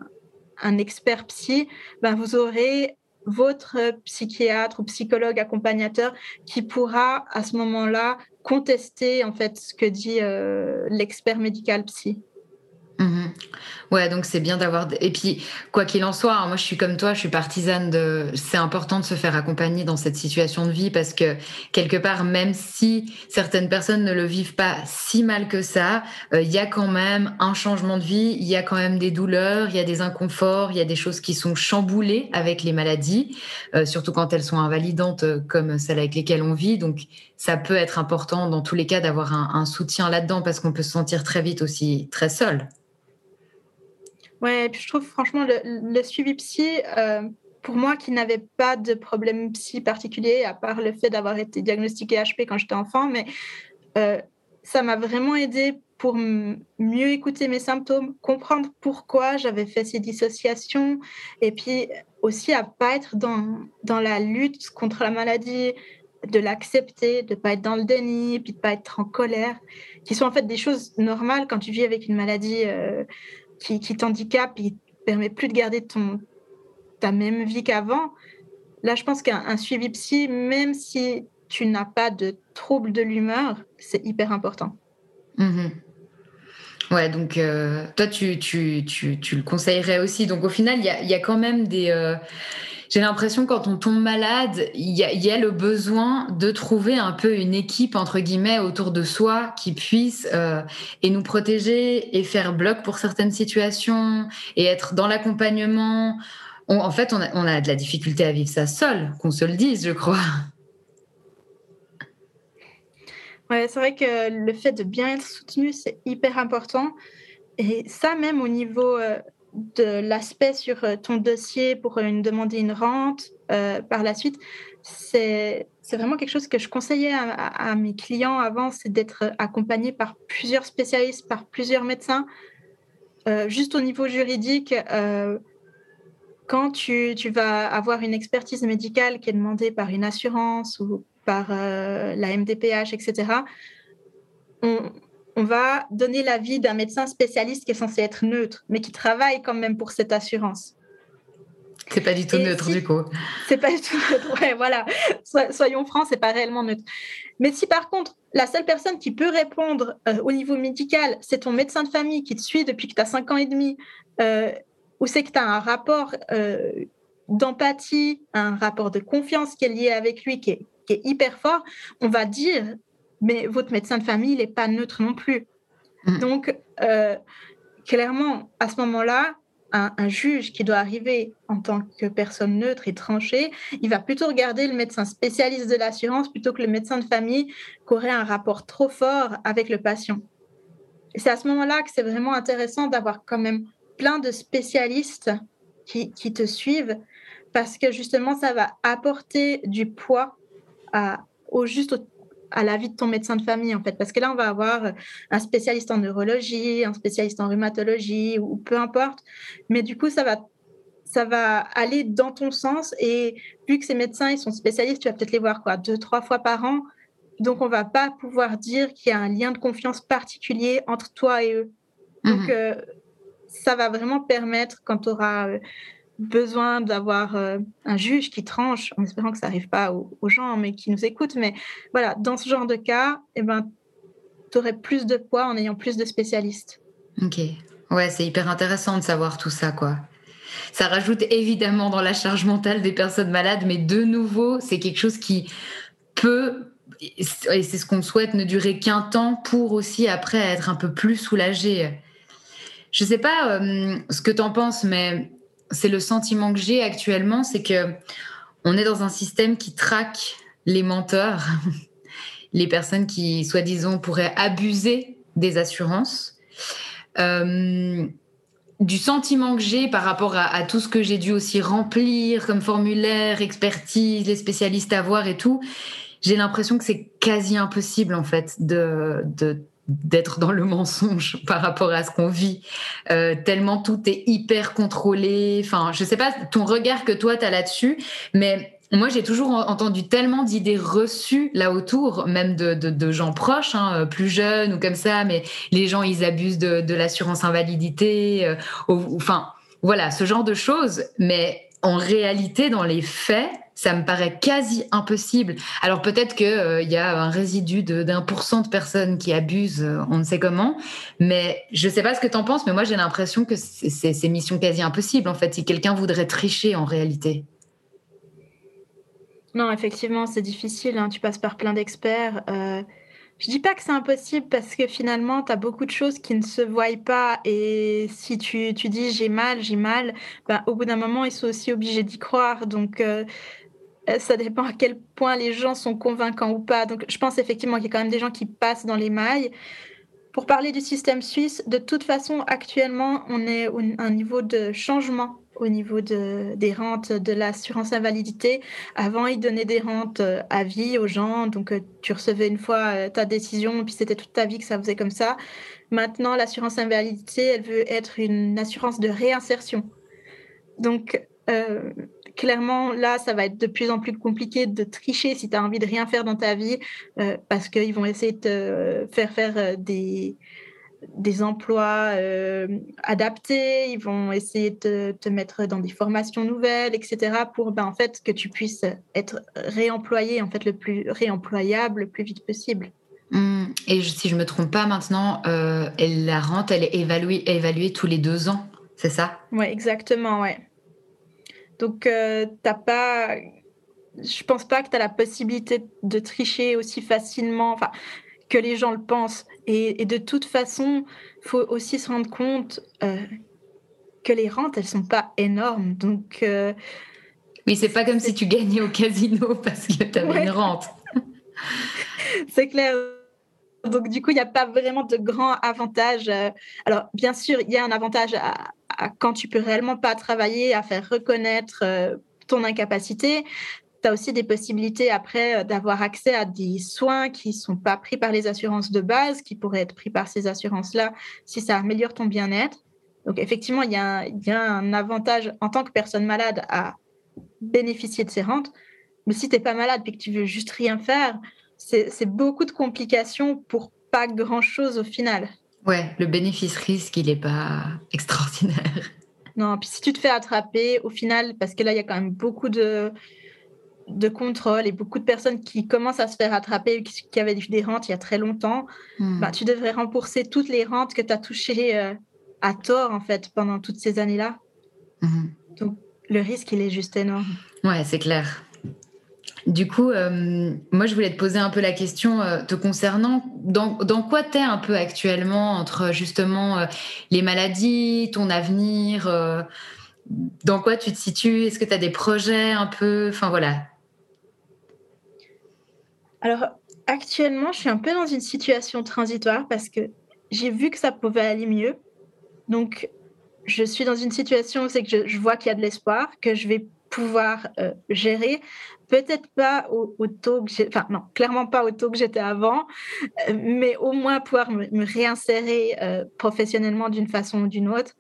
un expert psy, ben vous aurez votre psychiatre ou psychologue accompagnateur qui pourra à ce moment-là contester en fait ce que dit euh, l'expert médical psy. Mhm. Ouais, donc c'est bien d'avoir. Et puis, quoi qu'il en soit, hein, moi je suis comme toi, je suis partisane de. C'est important de se faire accompagner dans cette situation de vie parce que quelque part, même si certaines personnes ne le vivent pas si mal que ça, euh, il y a quand même un changement de vie, il y a quand même des douleurs, il y a des inconforts, il y a des choses qui sont chamboulées avec les maladies, euh, surtout quand elles sont invalidantes euh, comme celles avec lesquelles on vit. Donc, ça peut être important dans tous les cas d'avoir un soutien là-dedans parce qu'on peut se sentir très vite aussi très seul. Ouais, et puis je trouve franchement le, suivi psy, euh, pour moi qui n'avais pas de problème psy particulier, à part le fait d'avoir été diagnostiqué HP quand j'étais enfant, mais euh, ça m'a vraiment aidé pour mieux écouter mes symptômes, comprendre pourquoi j'avais fait ces dissociations, et puis aussi à pas être dans, dans la lutte contre la maladie, de l'accepter, de pas être dans le déni, puis de pas être en colère, qui sont en fait des choses normales quand tu vis avec une maladie. Euh, qui, qui t'handicape et ne permet plus de garder ton, ta même vie qu'avant, là, je pense qu'un suivi psy, même si tu n'as pas de trouble de l'humeur, c'est hyper important. Mmh ouais, donc euh, toi, tu, tu, tu, tu, le conseillerais aussi. Donc au final, il y a, y a, quand même des... Euh, j'ai l'impression quand on tombe malade, il y, a, le besoin de trouver un peu une équipe entre guillemets autour de soi qui puisse euh, et nous protéger et faire bloc pour certaines situations et être dans l'accompagnement. en fait, on a, on a de la difficulté à vivre ça seul, qu'on se le dise, je crois. C'est vrai que le fait de bien être soutenu, c'est hyper important. Et ça, même au niveau euh, de l'aspect sur ton dossier pour une demander une rente par la suite, c'est vraiment quelque chose que je conseillais à, mes clients avant, c'est d'être accompagné par plusieurs spécialistes, par plusieurs médecins. juste au niveau juridique, quand tu, tu, vas avoir une expertise médicale qui est demandée par une assurance ou par la MDPH, etc., on, on va donner l'avis d'un médecin spécialiste qui est censé être neutre, mais qui travaille quand même pour cette assurance. C'est pas du tout neutre du coup. C'est pas du tout neutre. Ouais, voilà. soyons francs, c'est pas réellement neutre. Mais si par contre, la seule personne qui peut répondre euh, au niveau médical, c'est ton médecin de famille qui te suit depuis que tu as 5 ans et demi, euh, ou c'est que tu as un rapport euh, d'empathie, un rapport de confiance qui est lié avec lui, qui est, qui est hyper fort, on va dire mais votre médecin de famille n'est pas neutre non plus. Mm. Donc, euh, clairement, à ce moment-là, un, juge qui doit arriver en tant que personne neutre et tranchée, il va plutôt regarder le médecin spécialiste de l'assurance plutôt que le médecin de famille qui aurait un rapport trop fort avec le patient. Et c'est à ce moment-là que c'est vraiment intéressant d'avoir quand même plein de spécialistes qui, qui, te suivent parce que justement, ça va apporter du poids à, au juste à l'avis de ton médecin de famille, en fait. Parce que là, on va avoir un spécialiste en neurologie, un spécialiste en rhumatologie, ou peu importe. Mais du coup, ça va, ça va aller dans ton sens. Et vu que ces médecins, ils sont spécialistes, tu vas peut-être les voir quoi, deux, trois fois par an. Donc, on va pas pouvoir dire qu'il y a un lien de confiance particulier entre toi et eux. Donc, mhm. euh, ça va vraiment permettre, quand tu auras euh, besoin d'avoir euh, un juge qui tranche, en espérant que ça n'arrive pas aux, gens, mais qui nous écoutent. Mais voilà, dans ce genre de cas, eh ben, tu aurais plus de poids en ayant plus de spécialistes. Ok. Ouais, c'est hyper intéressant de savoir tout ça, quoi. Ça rajoute évidemment dans la charge mentale des personnes malades, mais de nouveau, c'est quelque chose qui peut, et c'est ce qu'on souhaite, ne durer qu'un temps pour aussi après être un peu plus soulagé. Je sais pas euh, ce que tu en penses, mais c'est le sentiment que j'ai actuellement, c'est que on est dans un système qui traque les menteurs, les personnes qui, soi-disant, pourraient abuser des assurances. Euh, du sentiment que j'ai par rapport à, tout ce que j'ai dû aussi remplir comme formulaire, expertise, les spécialistes à voir et tout, j'ai l'impression que c'est quasi impossible en fait de, de d'être dans le mensonge par rapport à ce qu'on vit, euh, tellement tout est hyper contrôlé. Enfin, je sais pas ton regard que toi tu as là-dessus, mais moi j'ai toujours entendu tellement d'idées reçues là autour, même de, de, gens proches, hein, euh, plus jeunes ou comme ça, mais les gens ils abusent de, de l'assurance invalidité, euh, enfin voilà ce genre de choses. Mais en réalité, dans les faits, ça me paraît quasi impossible. Alors peut-être qu'il euh, y a un résidu d'un pour cent de personnes qui abusent, euh, on ne sait comment, mais je ne sais pas ce que tu en penses, mais moi j'ai l'impression que c'est mission quasi impossible en fait, si quelqu'un voudrait tricher en réalité. Non, effectivement, c'est difficile, hein. tu passes par plein d'experts. Euh, je dis pas que c'est impossible parce que finalement, tu as beaucoup de choses qui ne se voient pas. Et si tu, tu dis j'ai mal, j'ai mal, ben, au bout d'un moment, ils sont aussi obligés d'y croire. Donc, euh, ça dépend à quel point les gens sont convaincants ou pas. Donc, je pense effectivement qu'il y a quand même des gens qui passent dans les mailles. Pour parler du système suisse, de toute façon, actuellement, on est à un niveau de changement au niveau de, des rentes de l'assurance invalidité. Avant, ils donnaient des rentes euh, à vie aux gens. Donc, euh, tu recevais une fois ta décision, puis c'était toute ta vie que ça faisait comme ça. Maintenant, l'assurance invalidité, elle veut être une assurance de réinsertion. Donc, clairement, là, ça va être de plus en plus compliqué de tricher si tu as envie de rien faire dans ta vie, euh, parce qu'ils vont essayer de te faire faire euh, des, des emplois euh, adaptés, ils vont essayer de te mettre dans des formations nouvelles, etc., pour ben, en fait, que tu puisses être réemployé, en fait, le plus réemployable le plus vite possible. Mmh. Et si je me trompe pas maintenant, la rente, elle est évaluée, évaluée tous les deux ans, c'est ça? Oui, exactement, ouais. Donc, euh, t'as pas. Je pense pas que tu as la possibilité de tricher aussi facilement, enfin, que les gens le pensent. Et, de toute façon, il faut aussi se rendre compte euh, que les rentes, elles sont pas énormes. Donc. Euh, oui, c'est pas comme si tu gagnais au casino parce que tu avais une rente. c'est clair. Donc, du coup, il n'y a pas vraiment de grand avantage. Alors, bien sûr, il y a un avantage à, quand tu peux réellement pas travailler, à faire reconnaître ton incapacité. Tu as aussi des possibilités après d'avoir accès à des soins qui sont pas pris par les assurances de base, qui pourraient être pris par ces assurances-là si ça améliore ton bien-être. Donc effectivement, il y, a, il y, a, un avantage en tant que personne malade à bénéficier de ces rentes. Mais si tu n'es pas malade et que tu veux juste rien faire, c'est beaucoup de complications pour pas grand-chose au final. Ouais, le bénéfice-risque, il n'est pas extraordinaire. Non, puis si tu te fais attraper, au final, parce que là, il y a quand même beaucoup de, de contrôle et beaucoup de personnes qui commencent à se faire attraper, qui, qui avaient des rentes il y a très longtemps, hmm. bah, tu devrais rembourser toutes les rentes que tu as touchées euh, à tort, en fait, pendant toutes ces années-là. Hmm. Donc, le risque, il est juste énorme. Ouais, c'est clair. Du coup, euh, moi, je voulais te poser un peu la question euh, te concernant. Dans, dans quoi tu es un peu actuellement entre justement euh, les maladies, ton avenir Dans quoi tu te situes? Est-ce que tu as des projets un peu? Enfin, voilà. Alors, actuellement, je suis un peu dans une situation transitoire parce que j'ai vu que ça pouvait aller mieux. Donc, je suis dans une situation où c'est que je vois qu'il y a de l'espoir, que je vais pouvoir gérer peut-être pas au, taux que j'ai, enfin non, clairement pas au taux que j'étais avant, euh, mais au moins pouvoir me, réinsérer euh, professionnellement d'une façon ou d'une autre.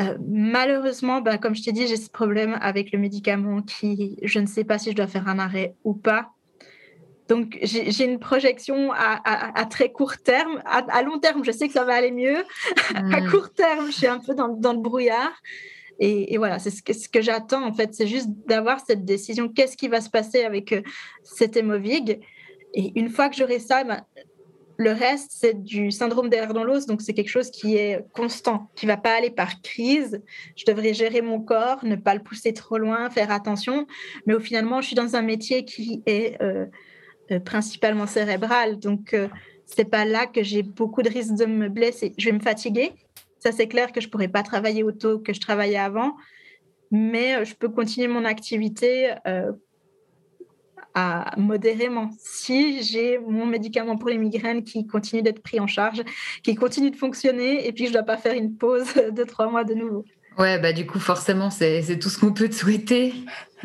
Euh, malheureusement, ben, comme je t'ai dit, j'ai ce problème avec le médicament qui, je ne sais pas si je dois faire un arrêt ou pas. Donc, j'ai une projection à, très court terme. À, long terme, je sais que ça va aller mieux. à hmm. court terme, je suis un peu dans, dans le brouillard. Et, voilà, c'est ce que, j'attends en fait, c'est juste d'avoir cette décision. Qu'est-ce qui va se passer avec euh, cet hémovig Et une fois que j'aurai ça, ben, le reste, c'est du syndrome d'air dans l'os, donc c'est quelque chose qui est constant, qui va pas aller par crise. Je devrais gérer mon corps, ne pas le pousser trop loin, faire attention. Mais au finalement, je suis dans un métier qui est euh, euh, principalement cérébral, donc c'est pas là que j'ai beaucoup de risques de me blesser. Je vais me fatiguer, ça, c'est clair que je ne pourrais pas travailler autant que je travaillais avant, mais euh, je peux continuer mon activité euh, à, modérément. Si j'ai mon médicament pour les migraines qui continue d'être pris en charge, qui continue de fonctionner, et puis je ne dois pas faire une pause de trois mois de nouveau. Ouais, bah du coup, forcément, c'est tout ce qu'on peut te souhaiter.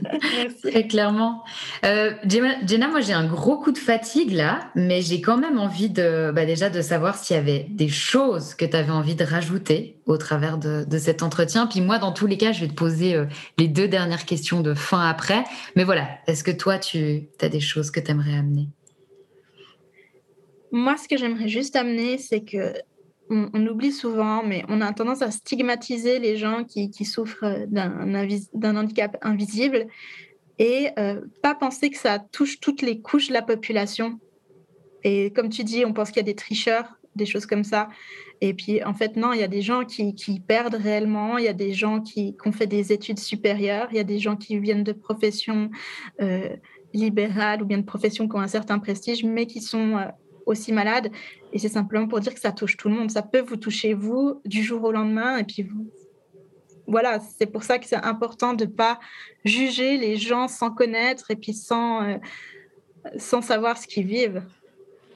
Merci. Très clairement. Euh, Jenna, moi, j'ai un gros coup de fatigue là, mais j'ai quand même envie de, bah, déjà de savoir s'il y avait des choses que tu avais envie de rajouter au travers de, cet entretien. Puis moi, dans tous les cas, je vais te poser euh, les deux dernières questions de fin après. Mais voilà, est-ce que toi, tu as des choses que tu aimerais amener? Moi, ce que j'aimerais juste amener, c'est que on, oublie souvent, mais on a tendance à stigmatiser les gens qui, souffrent d'un handicap invisible et euh, pas penser que ça touche toutes les couches de la population. Et comme tu dis, on pense qu'il y a des tricheurs, des choses comme ça. Et puis, en fait, non, il y a des gens qui, perdent réellement, il y a des gens qui, ont fait des études supérieures, il y a des gens qui viennent de professions euh, libérales ou bien de professions qui ont un certain prestige, mais qui sont euh, aussi malades. Et c'est simplement pour dire que ça touche tout le monde. Ça peut vous toucher, vous, du jour au lendemain. Et puis, voilà, c'est pour ça que c'est important de ne pas juger les gens sans connaître et puis sans, euh, sans savoir ce qu'ils vivent.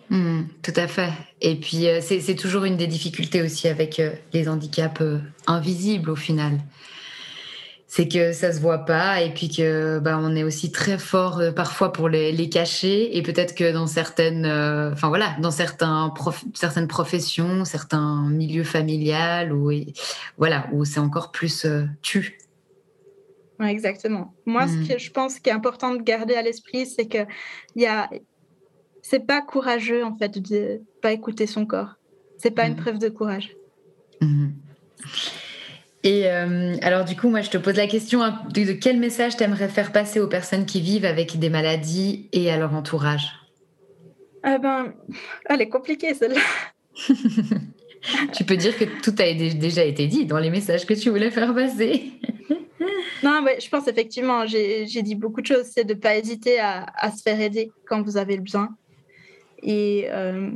Mmh, tout à fait. Et puis, euh, c'est toujours une des difficultés aussi avec euh, les handicaps invisibles au final c'est que ça se voit pas et puis que bah, on est aussi très fort euh, parfois pour les, les, cacher et peut-être que dans certaines euh, enfin voilà dans certains certaines professions certains milieux familiales où voilà où c'est encore plus euh, tu exactement moi ce mmh. que je pense qui est important de garder à l'esprit c'est que il y a c'est pas courageux en fait de pas écouter son corps c'est pas une mmh. preuve de courage mmh. Et euh, alors du coup, moi, je te pose la question hein, de, quel message t'aimerais faire passer aux personnes qui vivent avec des maladies et à leur entourage? Ah ben, elle est compliquée celle-là. tu peux dire que tout a déjà été dit dans les messages que tu voulais faire passer. non, ouais, je pense effectivement, j'ai dit beaucoup de choses. C'est de ne pas hésiter à, se faire aider quand vous avez le besoin. Et euh,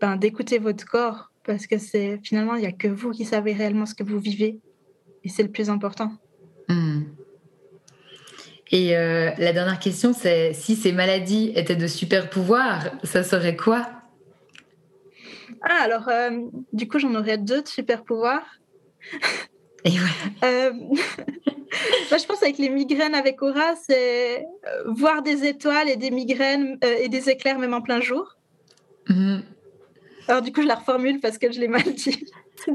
ben, d'écouter votre corps parce que c'est finalement, il n'y a que vous qui savez réellement ce que vous vivez. Et c'est le plus important. Hmm. Et euh, la dernière question, c'est si ces maladies étaient de super pouvoirs, ça serait quoi? Ah, alors, euh, du coup, j'en aurais deux de super pouvoirs. Et euh, je pense avec les migraines avec aura, c'est voir des étoiles et des migraines et des éclairs même en plein jour. Mhm. Alors du coup, je la reformule parce que je l'ai mal dit.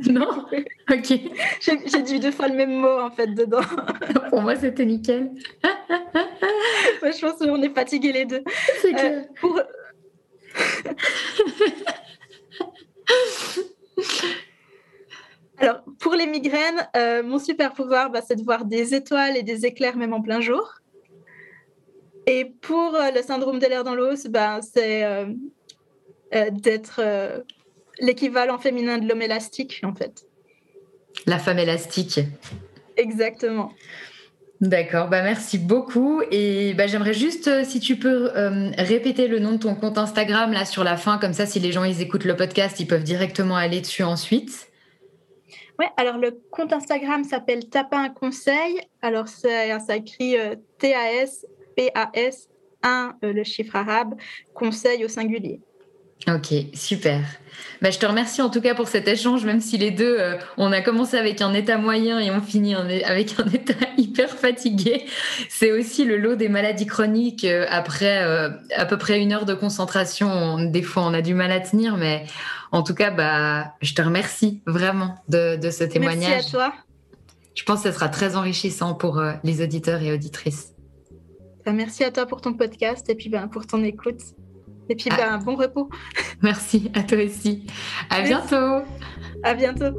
Non? Ok. J'ai dit deux fois le même mot en fait dedans. Pour moi, c'était nickel. je pense qu'on est fatigués les deux. C'est euh, pour... Alors, pour les migraines, euh, mon super pouvoir, bah, c'est de voir des étoiles et des éclairs même en plein jour. Et pour euh, le syndrome de l'air dans l'os, bah, c'est d'être l'équivalent féminin de l'homme élastique, en fait. La femme élastique. Exactement. D'accord, bah merci beaucoup. Et bah j'aimerais juste, euh, si tu peux euh, répéter le nom de ton compte Instagram là sur la fin, comme ça, si les gens ils écoutent le podcast, ils peuvent directement aller dessus ensuite. Ouais, alors le compte Instagram s'appelle Tapin un conseil. Alors ça, ça écrit euh, T-A-S-P-A-S 1, le chiffre arabe, conseil au singulier. Ok, super. Bah, je te remercie en tout cas pour cet échange, même si les deux, euh, on a commencé avec un état moyen et on finit avec un état hyper fatigué. C'est aussi le lot des maladies chroniques. Euh, après euh, à peu près une heure de concentration, des fois on a du mal à tenir, mais en tout cas, bah, je te remercie vraiment de, ce témoignage. Merci à toi. Je pense que ce sera très enrichissant pour les auditeurs et auditrices. Bah, merci à toi pour ton podcast et puis ben, pour ton écoute. Et puis, ah. ben, bon repos. Merci, à toi aussi. À bientôt. À bientôt.